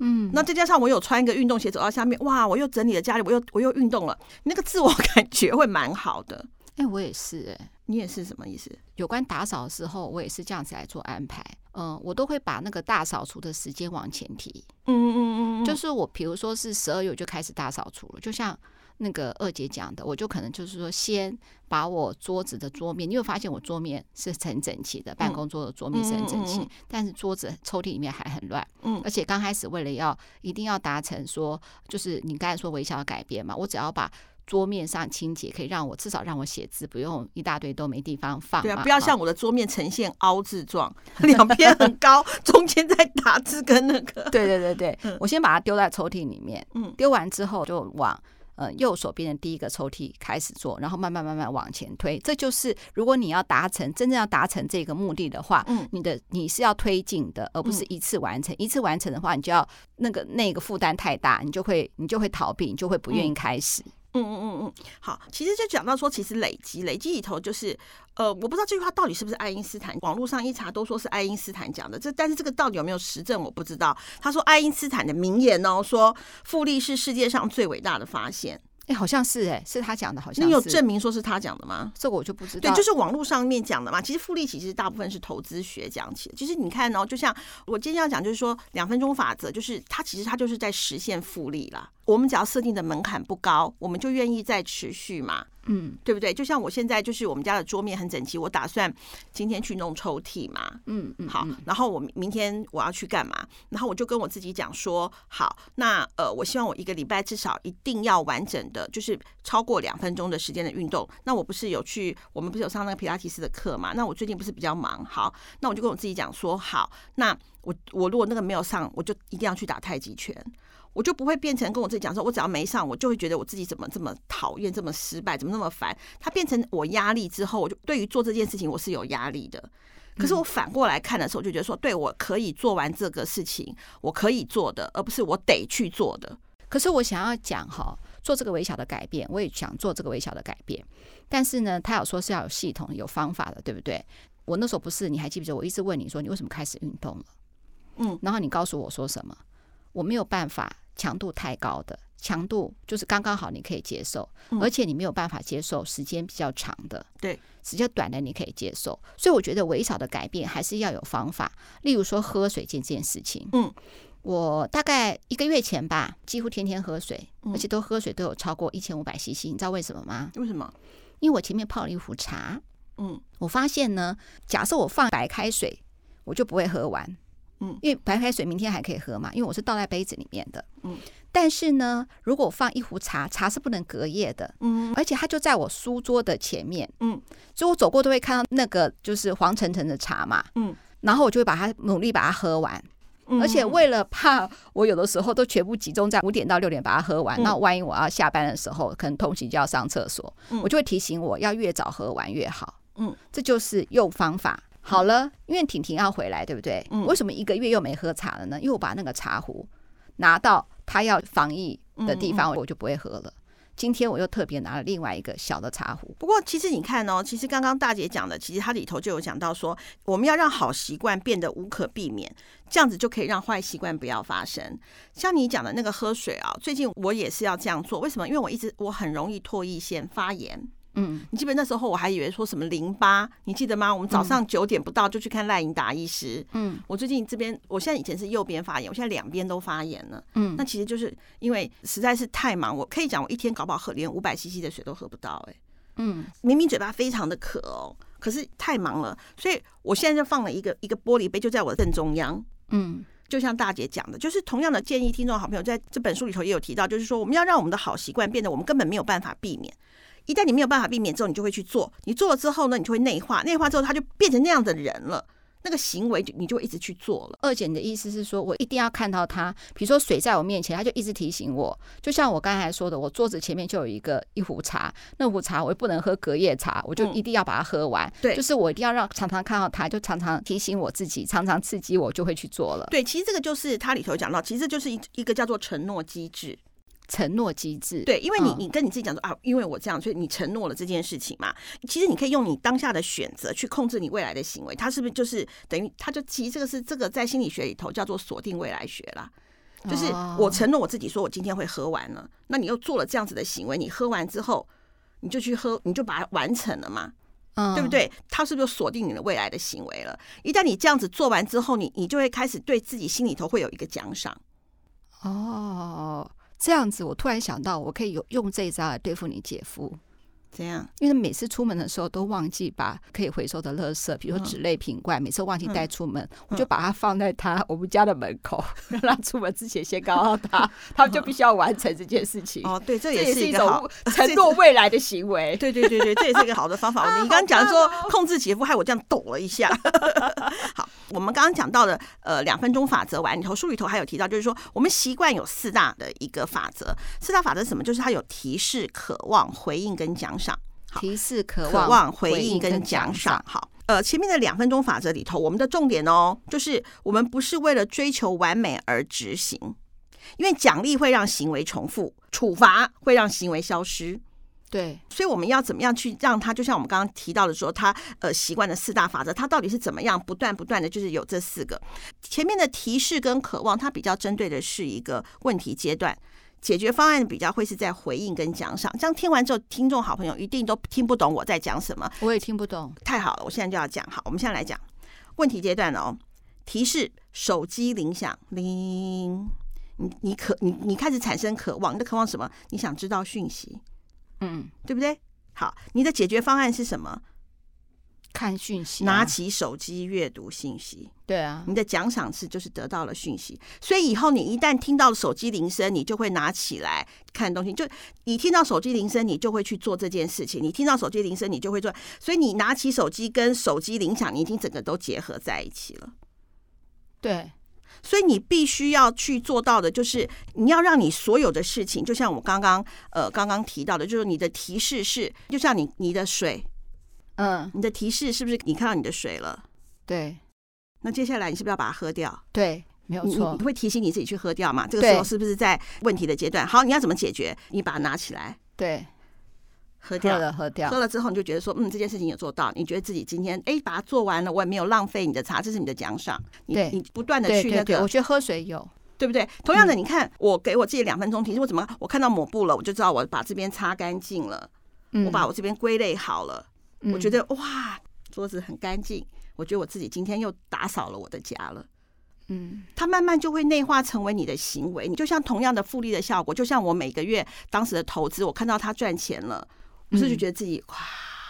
S4: 嗯。那再加上我有穿一个运动鞋走到下面，哇，我又整理了家里，我又我又运动了，那个自我感觉会蛮好的。
S3: 哎，我也是哎、欸，
S4: 你也是什么意思？
S3: 有关打扫的时候，我也是这样子来做安排。嗯，我都会把那个大扫除的时间往前提。嗯嗯嗯嗯，就是我比如说是十二月就开始大扫除了，就像那个二姐讲的，我就可能就是说先把我桌子的桌面，你有发现我桌面是很整齐的，办公桌的桌面是很整齐，但是桌子抽屉里面还很乱。嗯，而且刚开始为了要一定要达成说，就是你刚才说微小的改变嘛，我只要把。桌面上清洁可以让我至少让我写字不用一大堆都没地方放。
S4: 对啊，不要像我的桌面呈现凹字状，两边很高，[laughs] 中间在打字跟那个。
S3: 对对对对，嗯、我先把它丢在抽屉里面，嗯，丢完之后就往呃右手边的第一个抽屉开始做，然后慢慢慢慢往前推。这就是如果你要达成真正要达成这个目的的话，嗯，你的你是要推进的，而不是一次完成。嗯、一次完成的话，你就要那个那个负担太大，你就会你就会逃避，你就会不愿意开始。嗯
S4: 嗯嗯嗯嗯，好，其实就讲到说，其实累积累积里头就是，呃，我不知道这句话到底是不是爱因斯坦，网络上一查都说是爱因斯坦讲的，这但是这个到底有没有实证我不知道。他说爱因斯坦的名言哦，说复利是世界上最伟大的发现。
S3: 哎，好像是哎，是他讲的，好像是。
S4: 你有证明说是他讲的吗？
S3: 这个我就不知道。
S4: 对，就是网络上面讲的嘛。其实复利其实大部分是投资学讲起的。其实你看哦，就像我今天要讲，就是说两分钟法则，就是它其实它就是在实现复利啦。我们只要设定的门槛不高，我们就愿意再持续嘛。嗯，对不对？就像我现在就是我们家的桌面很整齐，我打算今天去弄抽屉嘛。嗯嗯，好，然后我明天我要去干嘛？然后我就跟我自己讲说，好，那呃，我希望我一个礼拜至少一定要完整的，就是超过两分钟的时间的运动。那我不是有去，我们不是有上那个皮拉提斯的课嘛？那我最近不是比较忙，好，那我就跟我自己讲说，好，那我我如果那个没有上，我就一定要去打太极拳。我就不会变成跟我自己讲说，我只要没上，我就会觉得我自己怎么这么讨厌，这么失败，怎么那么烦。它变成我压力之后，我就对于做这件事情我是有压力的。可是我反过来看的时候，就觉得说，对，我可以做完这个事情，我可以做的，而不是我得去做的。
S3: 可是我想要讲哈，做这个微小的改变，我也想做这个微小的改变。但是呢，他有说是要有系统、有方法的，对不对？我那时候不是，你还记不记得？我一直问你说，你为什么开始运动了？嗯，然后你告诉我说什么？我没有办法。强度太高的强度就是刚刚好，你可以接受，而且你没有办法接受时间比较长的，对，时间短的你可以接受。所以我觉得微小的改变还是要有方法。例如说喝水这件事情，嗯，我大概一个月前吧，几乎天天喝水，而且都喝水都有超过一千五百 CC，你知道为什么吗？
S4: 为什么？
S3: 因为我前面泡了一壶茶，嗯，我发现呢，假设我放白开水，我就不会喝完。嗯，因为白开水明天还可以喝嘛，因为我是倒在杯子里面的。嗯，但是呢，如果我放一壶茶，茶是不能隔夜的。嗯，而且它就在我书桌的前面。嗯，所以我走过都会看到那个就是黄澄澄的茶嘛。嗯，然后我就会把它努力把它喝完。嗯，而且为了怕我有的时候都全部集中在五点到六点把它喝完，那万一我要下班的时候可能通勤就要上厕所，我就会提醒我要越早喝完越好。嗯，这就是用方法。好了，因为婷婷要回来，对不对？嗯。为什么一个月又没喝茶了呢？因为我把那个茶壶拿到她要防疫的地方，我就不会喝了。今天我又特别拿了另外一个小的茶壶。
S4: 不过，其实你看哦，其实刚刚大姐讲的，其实它里头就有讲到说，我们要让好习惯变得无可避免，这样子就可以让坏习惯不要发生。像你讲的那个喝水啊，最近我也是要这样做。为什么？因为我一直我很容易唾液腺发炎。嗯，你记得那时候我还以为说什么淋巴，你记得吗？我们早上九点不到就去看赖盈达医师。嗯，我最近这边，我现在以前是右边发炎，我现在两边都发炎了。嗯，那其实就是因为实在是太忙，我可以讲我一天搞不好喝连五百 CC 的水都喝不到，欸。哎，嗯，明明嘴巴非常的渴哦，可是太忙了，所以我现在就放了一个一个玻璃杯，就在我的正中央。嗯。就像大姐讲的，就是同样的建议，听众好朋友在这本书里头也有提到，就是说我们要让我们的好习惯变得我们根本没有办法避免。一旦你没有办法避免之后，你就会去做。你做了之后呢，你就会内化，内化之后他就变成那样的人了。那个行为就你就会一直去做了。
S3: 二姐，你的意思是说我一定要看到他，比如说水在我面前，他就一直提醒我。就像我刚才说的，我桌子前面就有一个一壶茶，那壶茶我又不能喝隔夜茶，我就一定要把它喝完。对，就是我一定要让常常看到他，就常常提醒我自己，常常刺激我，就会去做了。
S4: 对，其实这个就是它里头讲到，其实就是一一个叫做承诺机制。
S3: 承诺机制，
S4: 对，因为你你跟你自己讲说啊，因为我这样，所以你承诺了这件事情嘛。其实你可以用你当下的选择去控制你未来的行为，它是不是就是等于它就其实这个是这个在心理学里头叫做锁定未来学啦。就是我承诺我自己说我今天会喝完了，那你又做了这样子的行为，你喝完之后你就去喝，你就把它完成了嘛，对不对？他是不是锁定你的未来的行为了？一旦你这样子做完之后，你你就会开始对自己心里头会有一个奖赏。
S3: 哦。这样子，我突然想到，我可以有用这一招来对付你姐夫。
S4: 怎样？
S3: 因为每次出门的时候都忘记把可以回收的垃圾，比如说纸类瓶罐，每次忘记带出门，我就把它放在他我们家的门口，[laughs] 让他出门之前先告诉他，他们就必须要完成这件事情。
S4: 哦，对，这也是一个好 [laughs]
S3: 承诺未来的行为。[laughs]
S4: 对对对对，这也是一个好的方法。你刚刚讲说控制姐夫，害我这样抖了一下。好，我们刚刚讲到的呃两分钟法则完里头，书里头还有提到，就是说我们习惯有四大的一个法则。四大法则是什么？就是它有提示、渴望、回应跟奖赏。
S3: 提示、渴
S4: 望、望回应跟奖赏。好，呃，前面的两分钟法则里头，我们的重点哦，就是我们不是为了追求完美而执行，因为奖励会让行为重复，处罚会让行为消失。
S3: 对，
S4: 所以我们要怎么样去让他，就像我们刚刚提到的说，他呃习惯的四大法则，他到底是怎么样不断不断的，就是有这四个。前面的提示跟渴望，它比较针对的是一个问题阶段。解决方案比较会是在回应跟奖赏，这样听完之后，听众好朋友一定都听不懂我在讲什么。
S3: 我也听不懂。
S4: 太好了，我现在就要讲。好，我们现在来讲问题阶段哦。提示：手机铃响，铃。你你渴你你开始产生渴望，你的渴望什么？你想知道讯息，嗯，对不对？好，你的解决方案是什么？
S3: 看讯息，
S4: 拿起手机阅读信息。
S3: 对啊，
S4: 你的奖赏是就是得到了讯息，所以以后你一旦听到手机铃声，你就会拿起来看东西。就你听到手机铃声，你就会去做这件事情。你听到手机铃声，你就会做。所以你拿起手机跟手机铃响，你已经整个都结合在一起了。
S3: 对，
S4: 所以你必须要去做到的，就是你要让你所有的事情，就像我刚刚呃刚刚提到的，就是你的提示是，就像你你的水。嗯，你的提示是不是你看到你的水了？
S3: 对，
S4: 那接下来你是不是要把它喝掉？
S3: 对，没有错，
S4: 你会提醒你自己去喝掉嘛？这个时候是不是在问题的阶段？好，你要怎么解决？你把它拿起来，
S3: 对，
S4: 喝掉
S3: 喝了，喝掉，
S4: 喝了之后你就觉得说，嗯，这件事情有做到，你觉得自己今天哎把它做完了，我也没有浪费你的茶，这是你的奖赏。
S3: 你，
S4: 你不断的去那个，
S3: 我觉得喝水有，
S4: 对不对？同样的，你看我给我自己两分钟提示，我怎么我看到抹布了，我就知道我把这边擦干净了，我把我这边归类好了，我觉得哇。桌子很干净，我觉得我自己今天又打扫了我的家了。嗯，它慢慢就会内化成为你的行为。你就像同样的复利的效果，就像我每个月当时的投资，我看到它赚钱了，我是就觉得自己哇，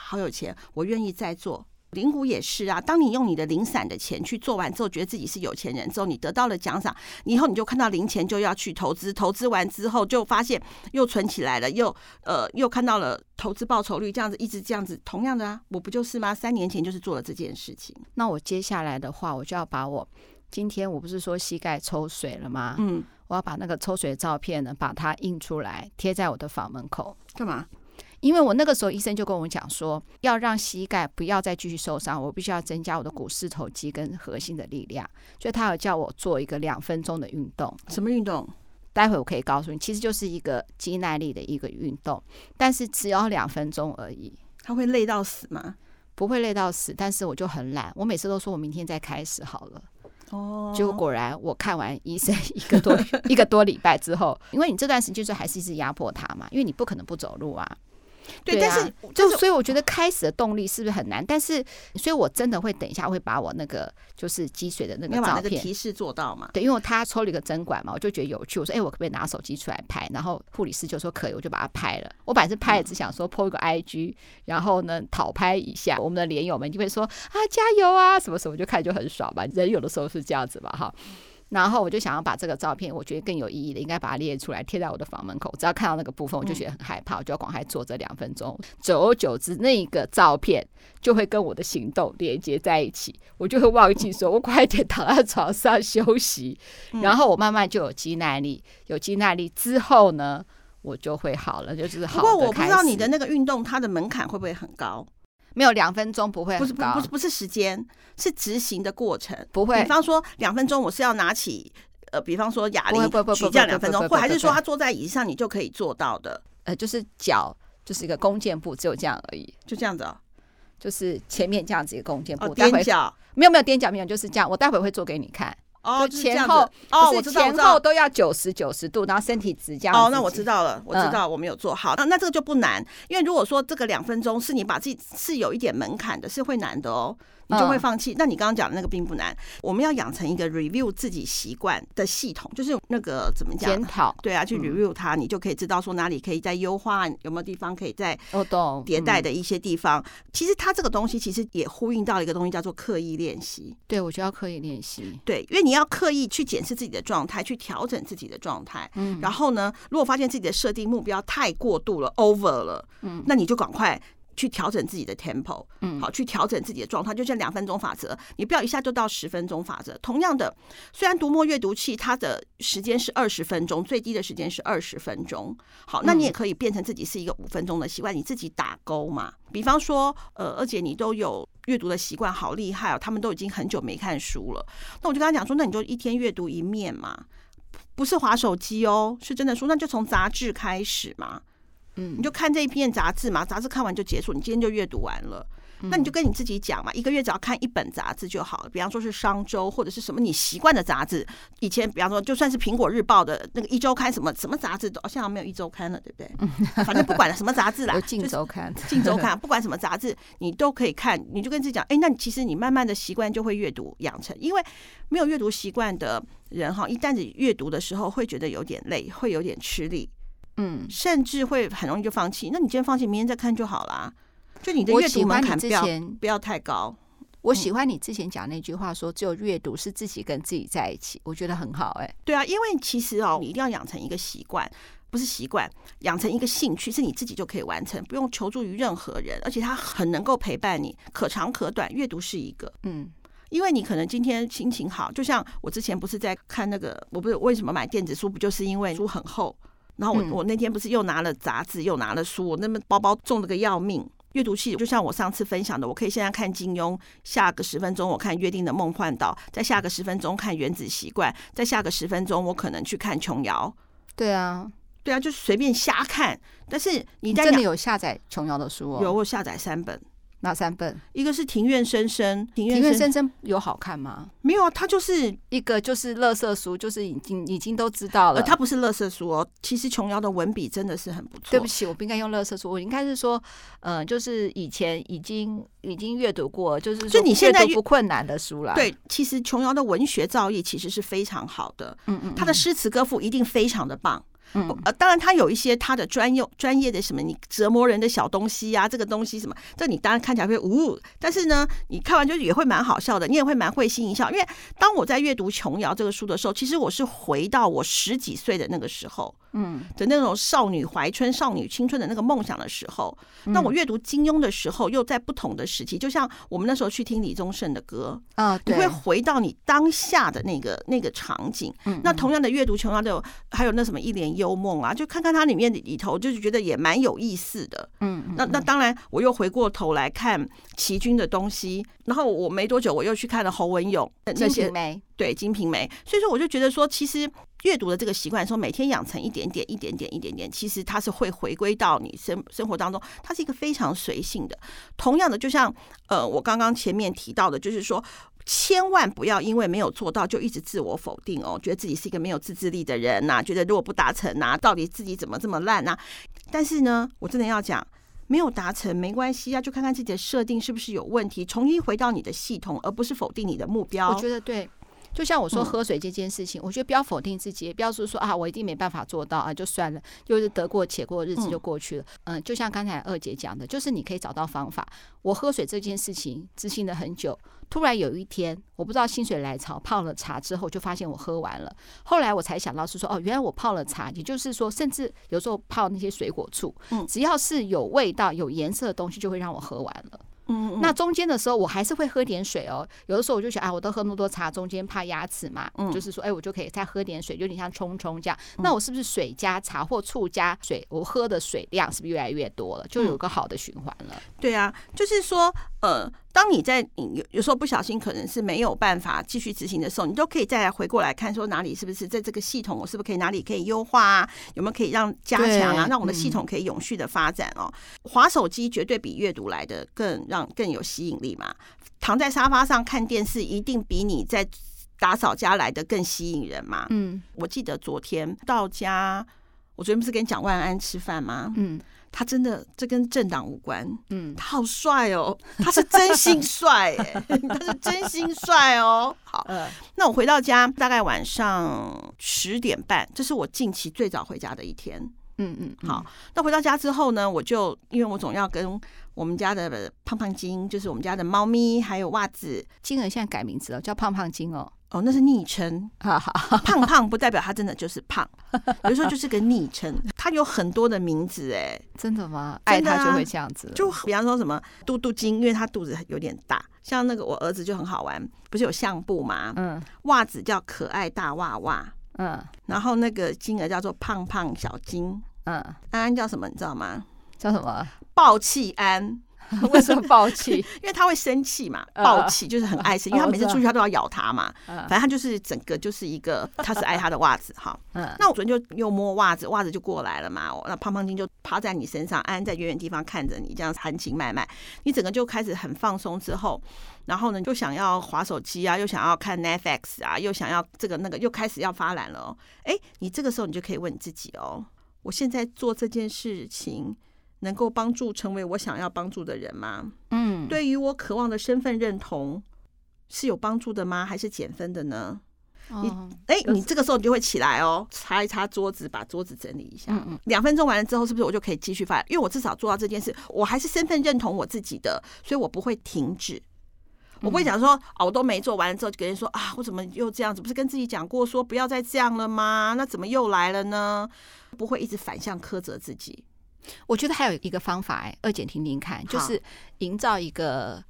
S4: 好有钱，我愿意再做。零股也是啊，当你用你的零散的钱去做完之后，觉得自己是有钱人之后，你得到了奖赏，你以后你就看到零钱就要去投资，投资完之后就发现又存起来了，又呃又看到了投资报酬率这样子一直这样子，同样的啊，我不就是吗？三年前就是做了这件事情。
S3: 那我接下来的话，我就要把我今天我不是说膝盖抽水了吗？嗯，我要把那个抽水的照片呢，把它印出来贴在我的房门口，
S4: 干嘛？
S3: 因为我那个时候医生就跟我讲说，要让膝盖不要再继续受伤，我必须要增加我的股四头肌跟核心的力量，所以他有叫我做一个两分钟的运动。
S4: 什么运动？
S3: 待会我可以告诉你，其实就是一个肌耐力的一个运动，但是只要两分钟而已。
S4: 他会累到死吗？
S3: 不会累到死，但是我就很懒，我每次都说我明天再开始好了。哦，结果果然我看完医生一个多 [laughs] 一个多礼拜之后，因为你这段时间就是还是一直压迫他嘛，因为你不可能不走路啊。
S4: 对，对啊、但是
S3: 就所以我觉得开始的动力是不是很难？但是所以我真的会等一下会把我那个就是积水的那个照片
S4: 提示做到嘛？
S3: 对，因为他抽了一个针管嘛，我就觉得有趣。我说，哎、欸，我可不可以拿手机出来拍？然后护理师就说可以，我就把它拍了。我本来是拍了，只想说 po 一个 IG，然后呢讨拍一下。我们的连友们就会说啊加油啊什么什么，就看就很爽吧。人有的时候是这样子吧，哈。然后我就想要把这个照片，我觉得更有意义的，应该把它列出来贴在我的房门口。只要看到那个部分，我就觉得很害怕，我就要赶快坐这两分钟。久而久之，那个照片就会跟我的行动连接在一起，我就会忘记说，我快点躺在床上休息。然后我慢慢就有肌耐力，有肌耐力之后呢，我就会好了，就是好。
S4: 不过我不知道你的那个运动，它的门槛会不会很高？
S3: 没有两分钟不会，
S4: 不是不是不是时间，是执行的过程
S3: 不会。
S4: 比方说两分钟，我是要拿起呃，比方说哑铃举这样两分钟，或还是说他坐在椅子上你就可以做到的？
S3: 呃，就是脚就是一个弓箭步，只有这样而已，
S4: 就这样子哦，
S3: 就是前面这样子一个弓箭步，
S4: 踮脚
S3: 没有没有踮脚没有，就是这样，我待会会做给你看。
S4: 哦，
S3: 前后
S4: 哦，
S3: 我知道，前后都要九十九十度，然后身体直这样。
S4: 哦，那我知道了，我知道我没有做好。那那这个就不难，因为如果说这个两分钟是你把自己是有一点门槛的，是会难的哦。你就会放弃。那你刚刚讲的那个并不难。我们要养成一个 review 自己习惯的系统，就是那个怎么讲？
S3: 检讨。
S4: 对啊，去 review 它，你就可以知道说哪里可以再优化，有没有地方可以再迭代的一些地方。其实它这个东西其实也呼应到一个东西，叫做刻意练习。
S3: 对，我就要刻意练习。
S4: 对，因为你要刻意去检视自己的状态，去调整自己的状态。嗯。然后呢，如果发现自己的设定目标太过度了，over 了，嗯，那你就赶快。去调整自己的 tempo，嗯，好，去调整自己的状态，就像两分钟法则，你不要一下就到十分钟法则。同样的，虽然读墨阅读器它的时间是二十分钟，最低的时间是二十分钟，好，那你也可以变成自己是一个五分钟的习惯，你自己打勾嘛。比方说，呃，二姐你都有阅读的习惯，好厉害哦，他们都已经很久没看书了。那我就跟他讲说，那你就一天阅读一面嘛，不是划手机哦，是真的书，那就从杂志开始嘛。嗯，你就看这一篇杂志嘛，杂志看完就结束，你今天就阅读完了。那你就跟你自己讲嘛，一个月只要看一本杂志就好了。比方说是商周或者是什么你习惯的杂志。以前比方说就算是苹果日报的那个一周刊，什么什么杂志都，现在没有一周刊了，对不对？[laughs] 反正不管什么杂志啦，
S3: 近周刊，
S4: 近周刊，不管什么杂志你都可以看。你就跟自己讲，哎，那其实你慢慢的习惯就会阅读养成，因为没有阅读习惯的人哈，一旦子阅读的时候会觉得有点累，会有点吃力。嗯，甚至会很容易就放弃。那你今天放弃，明天再看就好啦。就你的阅读门槛不要不要太高。
S3: 我喜欢你之前讲那句话，说只有阅读是自己跟自己在一起，我觉得很好。哎，
S4: 对啊，因为其实哦，你一定要养成一个习惯，不是习惯，养成一个兴趣，是你自己就可以完成，不用求助于任何人，而且它很能够陪伴你，可长可短。阅读是一个，嗯，因为你可能今天心情好，就像我之前不是在看那个，我不是为什么买电子书，不就是因为书很厚。然后我我那天不是又拿了杂志，又拿了书，我那么包包重了个要命。阅读器就像我上次分享的，我可以现在看金庸，下个十分钟我看约定的梦幻岛，再下个十分钟看原子习惯，再下个十分钟我可能去看琼瑶。
S3: 对啊，
S4: 对啊，就随便瞎看。但是你，
S3: 你真的有下载琼瑶的书哦？
S4: 有，我下载三本。
S3: 哪三本？
S4: 一个是庭院深深，
S3: 庭院深深有好看吗？
S4: 没有啊，它就是
S3: 一个就是乐色书，就是已经已经都知道了。
S4: 它不是乐色书哦，其实琼瑶的文笔真的是很不错。
S3: 对不起，我不应该用乐色书，我应该是说，嗯，就是以前已经已经阅读过，就是
S4: 就你现在
S3: 不困难的书了。
S4: 对，其实琼瑶的文学造诣其实是非常好的，嗯嗯，他的诗词歌赋一定非常的棒。嗯，呃，当然，他有一些他的专用专业的什么，你折磨人的小东西呀、这个东西什么，这你当然看起来会呜，但是呢，你看完就也会蛮好笑的，你也会蛮会心一笑。因为当我在阅读琼瑶这个书的时候，其实我是回到我十几岁的那个时候。嗯，的那种少女怀春、少女青春的那个梦想的时候，那我阅读金庸的时候，又在不同的时期，就像我们那时候去听李宗盛的歌啊，你会回到你当下的那个那个场景。嗯，那同样的阅读琼瑶的，还有那什么一帘幽梦啊，就看看它里面里头，就是觉得也蛮有意思的。嗯，那那当然，我又回过头来看齐军的东西，然后我没多久我又去看了侯文勇那些。对《金瓶梅》，所以说我就觉得说，其实阅读的这个习惯，说每天养成一点点、一点点、一点点，其实它是会回归到你生生活当中，它是一个非常随性的。同样的，就像呃，我刚刚前面提到的，就是说，千万不要因为没有做到就一直自我否定哦，觉得自己是一个没有自制力的人呐、啊，觉得如果不达成呐、啊，到底自己怎么这么烂呐、啊？但是呢，我真的要讲，没有达成没关系啊，就看看自己的设定是不是有问题，重新回到你的系统，而不是否定你的目标。
S3: 我觉得对。就像我说喝水这件事情，嗯、我觉得不要否定自己，也不要说说啊，我一定没办法做到啊，就算了，就是得过且过，日子就过去了。嗯，嗯，就像刚才二姐讲的，就是你可以找到方法。我喝水这件事情执行了很久，突然有一天，我不知道心血来潮泡了茶之后，就发现我喝完了。后来我才想到是说，哦，原来我泡了茶，也就是说，甚至有时候泡那些水果醋，嗯，只要是有味道、有颜色的东西，就会让我喝完了。嗯，那中间的时候我还是会喝点水哦。有的时候我就想，啊，我都喝那么多茶，中间怕牙齿嘛，嗯，就是说，哎，我就可以再喝点水，有点像冲冲这样。那我是不是水加茶或醋加水，我喝的水量是不是越来越多了？就有个好的循环了。
S4: 对啊，就是说，呃。当你在你有有时候不小心可能是没有办法继续执行的时候，你都可以再来回过来看，说哪里是不是在这个系统，我是不是可以哪里可以优化啊？有没有可以让加强啊？让我们的系统可以永续的发展哦。滑手机绝对比阅读来的更让更有吸引力嘛。躺在沙发上看电视，一定比你在打扫家来的更吸引人嘛。嗯，我记得昨天到家，我昨天不是跟蒋万安吃饭吗？嗯。他真的，这跟政党无关。嗯，他好帅哦，他是真心帅哎，[laughs] 他是真心帅哦。好，那我回到家大概晚上十点半，这是我近期最早回家的一天。嗯嗯，好，那回到家之后呢，我就因为我总要跟我们家的胖胖金，就是我们家的猫咪，还有袜子，
S3: 金儿现在改名字了，叫胖胖金哦。
S4: 哦，那是昵称，[laughs] 胖胖不代表他真的就是胖，有时候就是个昵称。他有很多的名字，哎，
S3: 真的吗？爱他就会这样子，
S4: 就比方说什么嘟嘟金，因为他肚子有点大。像那个我儿子就很好玩，不是有相簿吗？嗯，袜子叫可爱大袜袜，嗯，然后那个金儿叫做胖胖小金，嗯，安安叫什么你知道吗？
S3: 叫什么？
S4: 爆气安。[laughs]
S3: 为什么爆气？[laughs]
S4: 因为他会生气嘛，爆气就是很爱生，因为他每次出去他都要咬他嘛。反正他就是整个就是一个，他是爱他的袜子哈。那我昨天就又摸袜子，袜子就过来了嘛。那胖胖金就趴在你身上，安安在远远地方看着你，这样含情脉脉。你整个就开始很放松之后，然后呢，就想要划手机啊，又想要看 Netflix 啊，又想要这个那个，又开始要发懒了哦。哎，你这个时候你就可以问你自己哦，我现在做这件事情。能够帮助成为我想要帮助的人吗？嗯，对于我渴望的身份认同是有帮助的吗？还是减分的呢？哦、你哎，你这个时候你就会起来哦，擦一擦桌子，把桌子整理一下。嗯嗯，两分钟完了之后，是不是我就可以继续发？因为我至少做到这件事，我还是身份认同我自己的，所以我不会停止。我不会讲说哦，我都没做完了之后就跟人说啊，我怎么又这样子？不是跟自己讲过说不要再这样了吗？那怎么又来了呢？不会一直反向苛责自己。
S3: 我觉得还有一个方法，哎，二姐听听看，就是营造一个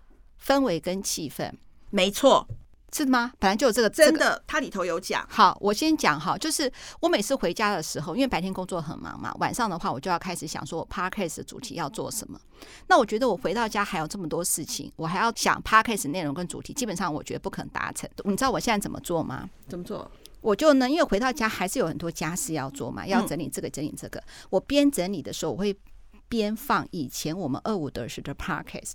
S3: 氛围跟气氛。
S4: 没错，
S3: 是的吗？本来就有这个，
S4: 真的，它里头有讲。
S3: 好，我先讲哈，就是我每次回家的时候，因为白天工作很忙嘛，晚上的话我就要开始想说我 Podcast 的主题要做什么。那我觉得我回到家还有这么多事情，我还要想 Podcast 内容跟主题，基本上我觉得不可能达成。你知道我现在怎么做吗？
S4: 怎么做？
S3: 我就呢，因为回到家还是有很多家事要做嘛，要整理这个，整理这个。我边整理的时候，我会边放以前我们二五得十的 podcast，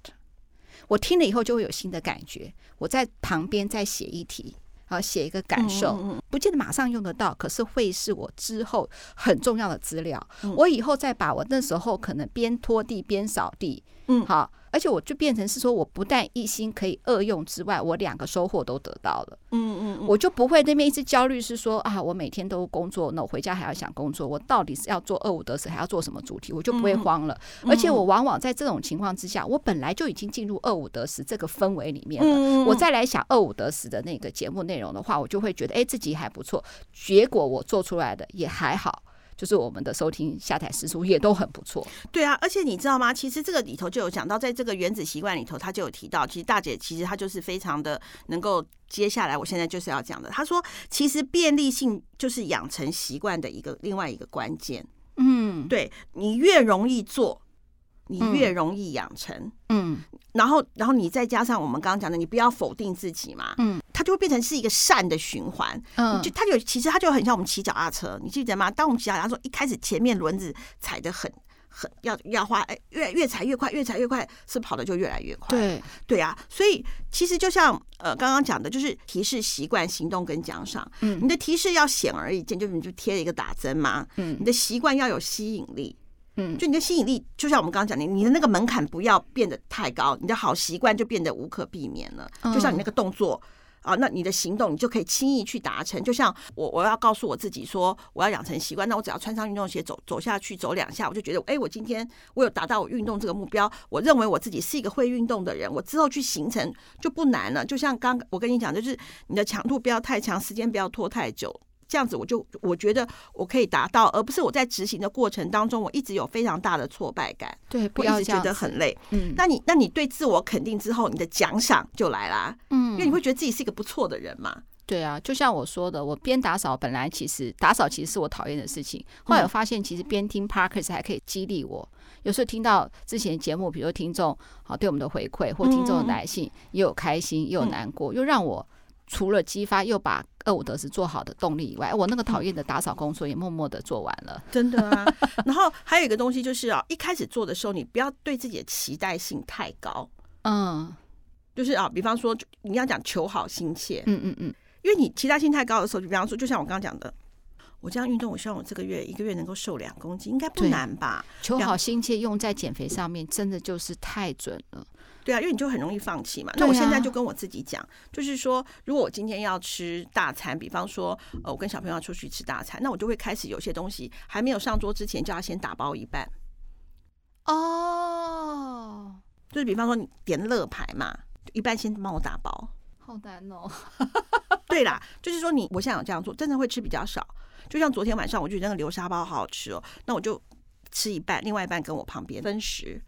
S3: 我听了以后就会有新的感觉。我在旁边再写一题，好，写一个感受，不见得马上用得到，可是会是我之后很重要的资料。我以后再把我那时候可能边拖地边扫地，嗯，好。而且我就变成是说，我不但一心可以二用之外，我两个收获都得到了。嗯嗯，我就不会那边一直焦虑，是说啊，我每天都工作，那我回家还要想工作，我到底是要做二五得十，还要做什么主题，我就不会慌了。而且我往往在这种情况之下，我本来就已经进入二五得十这个氛围里面了。我再来想二五得十的那个节目内容的话，我就会觉得，哎，自己还不错。结果我做出来的也还好。就是我们的收听下载时数也都很不错，
S4: 对啊，而且你知道吗？其实这个里头就有讲到，在这个原子习惯里头，他就有提到，其实大姐其实她就是非常的能够接下来，我现在就是要讲的。她说，其实便利性就是养成习惯的一个另外一个关键。嗯，对，你越容易做，你越容易养成。嗯，然后，然后你再加上我们刚刚讲的，你不要否定自己嘛。嗯。它就会变成是一个善的循环，嗯，就它就其实它就很像我们骑脚踏车，你记得吗？当我们骑脚踏车一开始前面轮子踩得很很要要花，哎，越越踩越快，越踩越快，是跑的就越来越快。对对啊，所以其实就像呃刚刚讲的，就是提示习惯、行动跟奖赏。嗯，你的提示要显而易见，就是你就贴了一个打针嘛。嗯，你的习惯要有吸引力。嗯，就你的吸引力，就像我们刚刚讲的，你的那个门槛不要变得太高，你的好习惯就变得无可避免了。就像你那个动作。啊，那你的行动你就可以轻易去达成。就像我，我要告诉我自己说，我要养成习惯，那我只要穿上运动鞋走走下去，走两下，我就觉得，哎，我今天我有达到我运动这个目标。我认为我自己是一个会运动的人，我之后去形成就不难了。就像刚我跟你讲，就是你的强度不要太强，时间不要拖太久。这样子我就我觉得我可以达到，而不是我在执行的过程当中，我一直有非常大的挫败感，
S3: 对，不要
S4: 觉得很累。嗯，那你那你对自我肯定之后，你的奖赏就来啦。嗯，因为你会觉得自己是一个不错的人嘛。
S3: 对啊，就像我说的，我边打扫，本来其实打扫其实是我讨厌的事情，后来我发现其实边听 Podcast 还可以激励我。有时候听到之前节目，比如说听众好对我们的回馈，或听众的来信，也有开心，也有难过，又让我。除了激发又把二五得十做好的动力以外，我那个讨厌的打扫工作也默默的做完了。
S4: 真的啊，然后还有一个东西就是啊，一开始做的时候，你不要对自己的期待性太高。嗯，就是啊，比方说你要讲求好心切，嗯嗯嗯，因为你期待性太高的时候，就比方说，就像我刚刚讲的，我这样运动，我希望我这个月一个月能够瘦两公斤，应该不难吧？
S3: 求好心切用在减肥上面，真的就是太准了。
S4: 对啊，因为你就很容易放弃嘛。那我现在就跟我自己讲，就是说，如果我今天要吃大餐，比方说，呃，我跟小朋友要出去吃大餐，那我就会开始有些东西还没有上桌之前，就要先打包一半。哦，就是比方说你点乐牌嘛，一半先帮我打包。
S3: 好难哦。[laughs]
S4: 对啦，就是说你，我现在有这样做，真的会吃比较少。就像昨天晚上，我觉得那个流沙包好好吃哦，那我就吃一半，另外一半跟我旁边分食，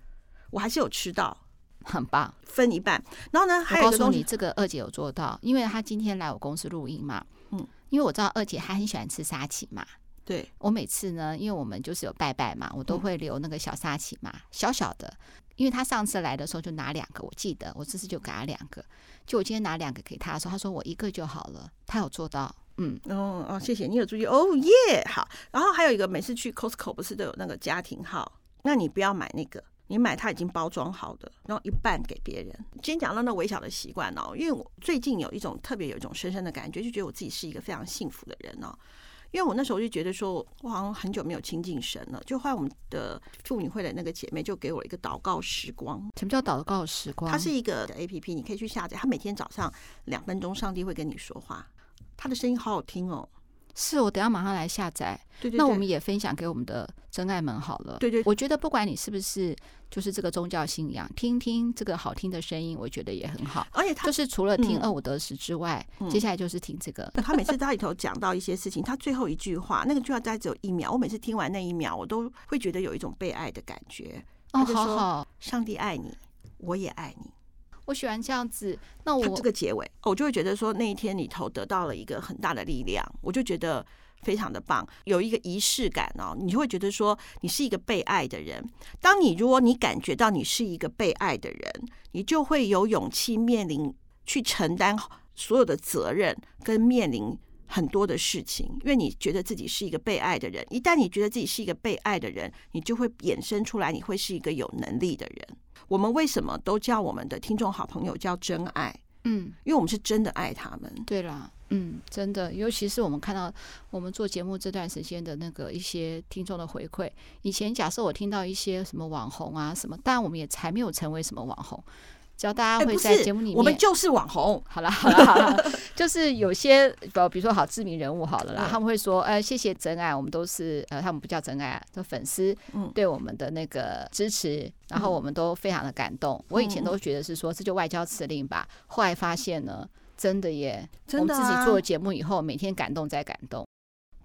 S4: 我还是有吃到。
S3: 很棒，
S4: 分一半。然后呢，还有
S3: 我告诉你，这个二姐有做到，因为她今天来我公司录音嘛。嗯，因为我知道二姐她很喜欢吃沙琪玛。
S4: 对，
S3: 我每次呢，因为我们就是有拜拜嘛，我都会留那个小沙琪玛，小小的。因为她上次来的时候就拿两个，我记得我这次就给她两个。就我今天拿两个给她的时候，她说我一个就好了。她有做到，嗯，
S4: 哦哦，谢谢你有注意，哦耶，好。然后还有一个，每次去 Costco 不是都有那个家庭号？那你不要买那个。你买它已经包装好的，然后一半给别人。今天讲到那微小的习惯哦，因为我最近有一种特别有一种深深的感觉，就觉得我自己是一个非常幸福的人哦。因为我那时候就觉得说，我好像很久没有亲近神了。就后来我们的妇女会的那个姐妹就给我一个祷告时光。
S3: 什么叫祷告时光？
S4: 它是一个 APP，你可以去下载。它每天早上两分钟，上帝会跟你说话，他的声音好好听哦。
S3: 是我等下马上来下载，
S4: 对对对，
S3: 那我们也分享给我们的真爱们好了。
S4: 对对，
S3: 我觉得不管你是不是就是这个宗教信仰，听听这个好听的声音，我觉得也很好。而且他就是除了听二五得十之外，嗯、接下来就是听这个。
S4: 他每次在里头讲到一些事情，他最后一句话，那个句话大概只有一秒，我每次听完那一秒，我都会觉得有一种被爱的感觉。
S3: 哦，好好，
S4: 上帝爱你，我也爱你。
S3: 我喜欢这样子。那我
S4: 这个结尾，我就会觉得说那一天里头得到了一个很大的力量，我就觉得非常的棒，有一个仪式感哦。你就会觉得说你是一个被爱的人。当你如果你感觉到你是一个被爱的人，你就会有勇气面临去承担所有的责任，跟面临很多的事情，因为你觉得自己是一个被爱的人。一旦你觉得自己是一个被爱的人，你就会衍生出来，你会是一个有能力的人。我们为什么都叫我们的听众好朋友叫真爱？嗯，因为我们是真的爱他们。
S3: 对啦，嗯，真的，尤其是我们看到我们做节目这段时间的那个一些听众的回馈。以前假设我听到一些什么网红啊什么，当然我们也才没有成为什么网红。只要大家会在节目里面，
S4: 我们就是网红。
S3: 好了好了好了，[laughs] 就是有些比比如说好知名人物好了啦，他们会说，呃，谢谢真爱，我们都是呃，他们不叫真爱啊，就粉丝对我们的那个支持，然后我们都非常的感动。我以前都觉得是说这就外交辞令吧，后来发现呢，真的耶，我们自己做节目以后，每天感动再感动。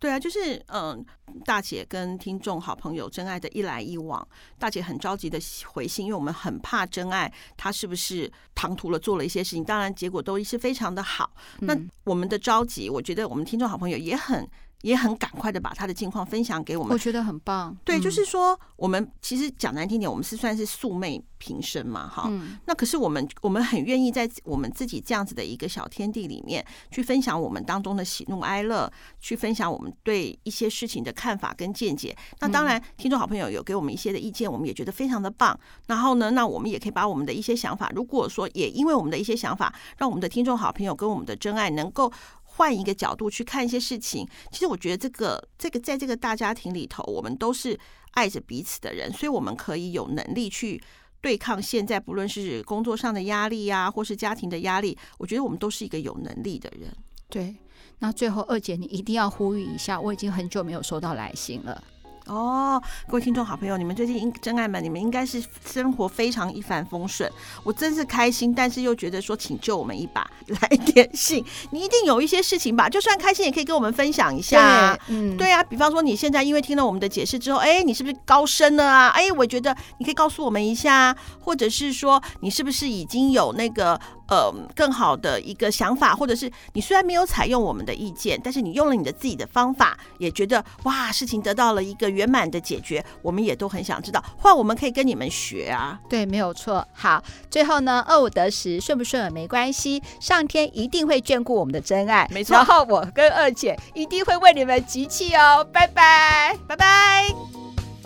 S4: 对啊，就是嗯，大姐跟听众好朋友真爱的一来一往，大姐很着急的回信，因为我们很怕真爱他是不是唐突了做了一些事情，当然结果都是非常的好。那我们的着急，我觉得我们听众好朋友也很。也很赶快的把他的近况分享给我们，
S3: 我觉得很棒。
S4: 对，就是说我们其实讲难听点，我们是算是素昧平生嘛，哈。嗯。那可是我们我们很愿意在我们自己这样子的一个小天地里面去分享我们当中的喜怒哀乐，去分享我们对一些事情的看法跟见解。那当然，听众好朋友有给我们一些的意见，我们也觉得非常的棒。然后呢，那我们也可以把我们的一些想法，如果说也因为我们的一些想法，让我们的听众好朋友跟我们的真爱能够。换一个角度去看一些事情。其实我觉得这个这个在这个大家庭里头，我们都是爱着彼此的人，所以我们可以有能力去对抗现在不论是工作上的压力呀、或是家庭的压力。我觉得我们都是一个有能力的人。
S3: 对，那最后二姐，你一定要呼吁一下，我已经很久没有收到来信了。
S4: 哦，各位听众好朋友，你们最近应真爱们，你们应该是生活非常一帆风顺，我真是开心，但是又觉得说，请救我们一把，来点信，你一定有一些事情吧？[laughs] 就算开心，也可以跟我们分享一下。嗯，对啊，比方说你现在因为听了我们的解释之后，哎，你是不是高升了啊？哎，我觉得你可以告诉我们一下，或者是说你是不是已经有那个。呃，更好的一个想法，或者是你虽然没有采用我们的意见，但是你用了你的自己的方法，也觉得哇，事情得到了一个圆满的解决，我们也都很想知道，或我们可以跟你们学啊。
S3: 对，没有错。好，最后呢，二五得十，顺不顺耳没关系，上天一定会眷顾我们的真爱，
S4: 没错。
S3: 然后我跟二姐一定会为你们集气哦，拜拜，
S4: 拜拜。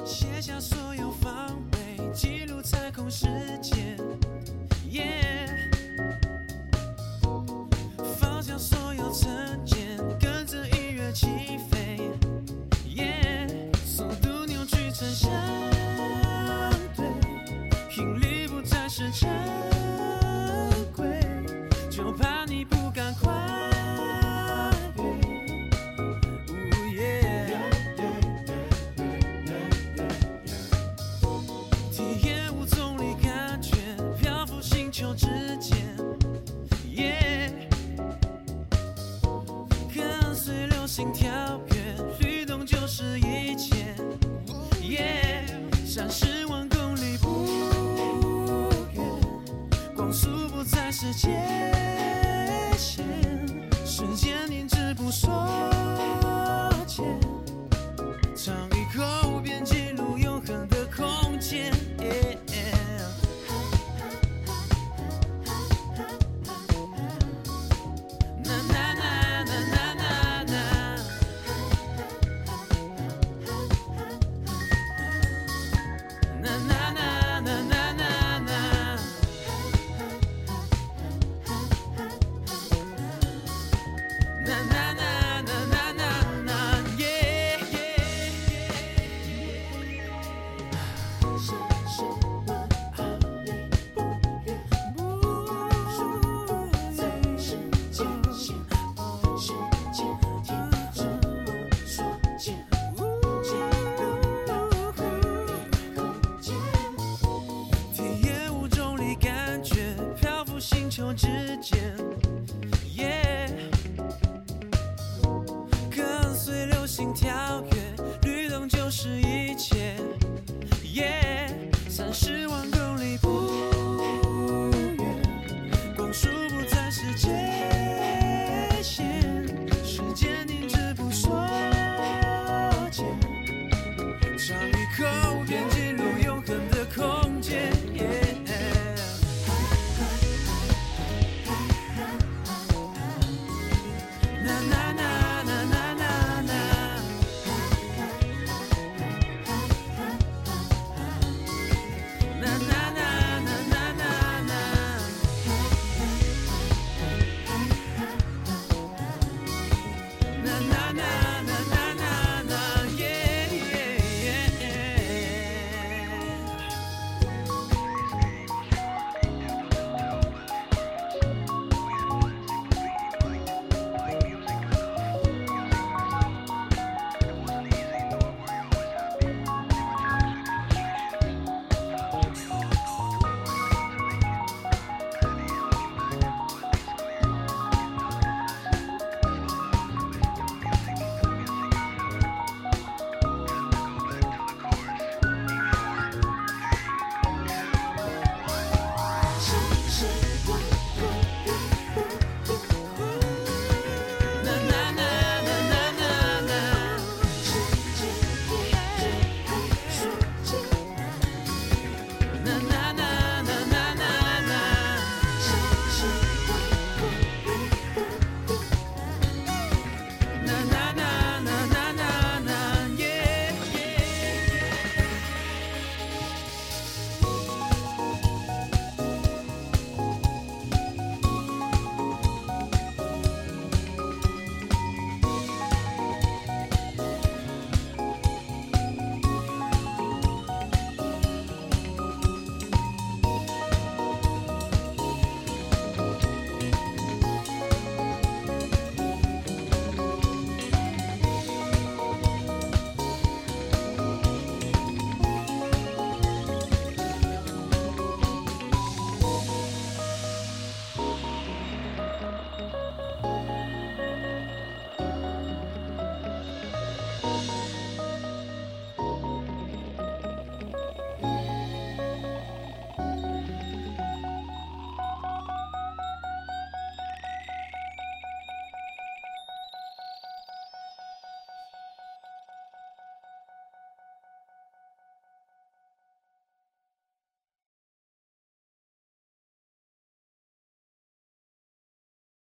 S5: 写下所有防备，记录彩虹时间。Yeah 所有成见，跟着音乐起飞，耶，速度扭曲成相对，频率不再是常在世界线，时间停止不说。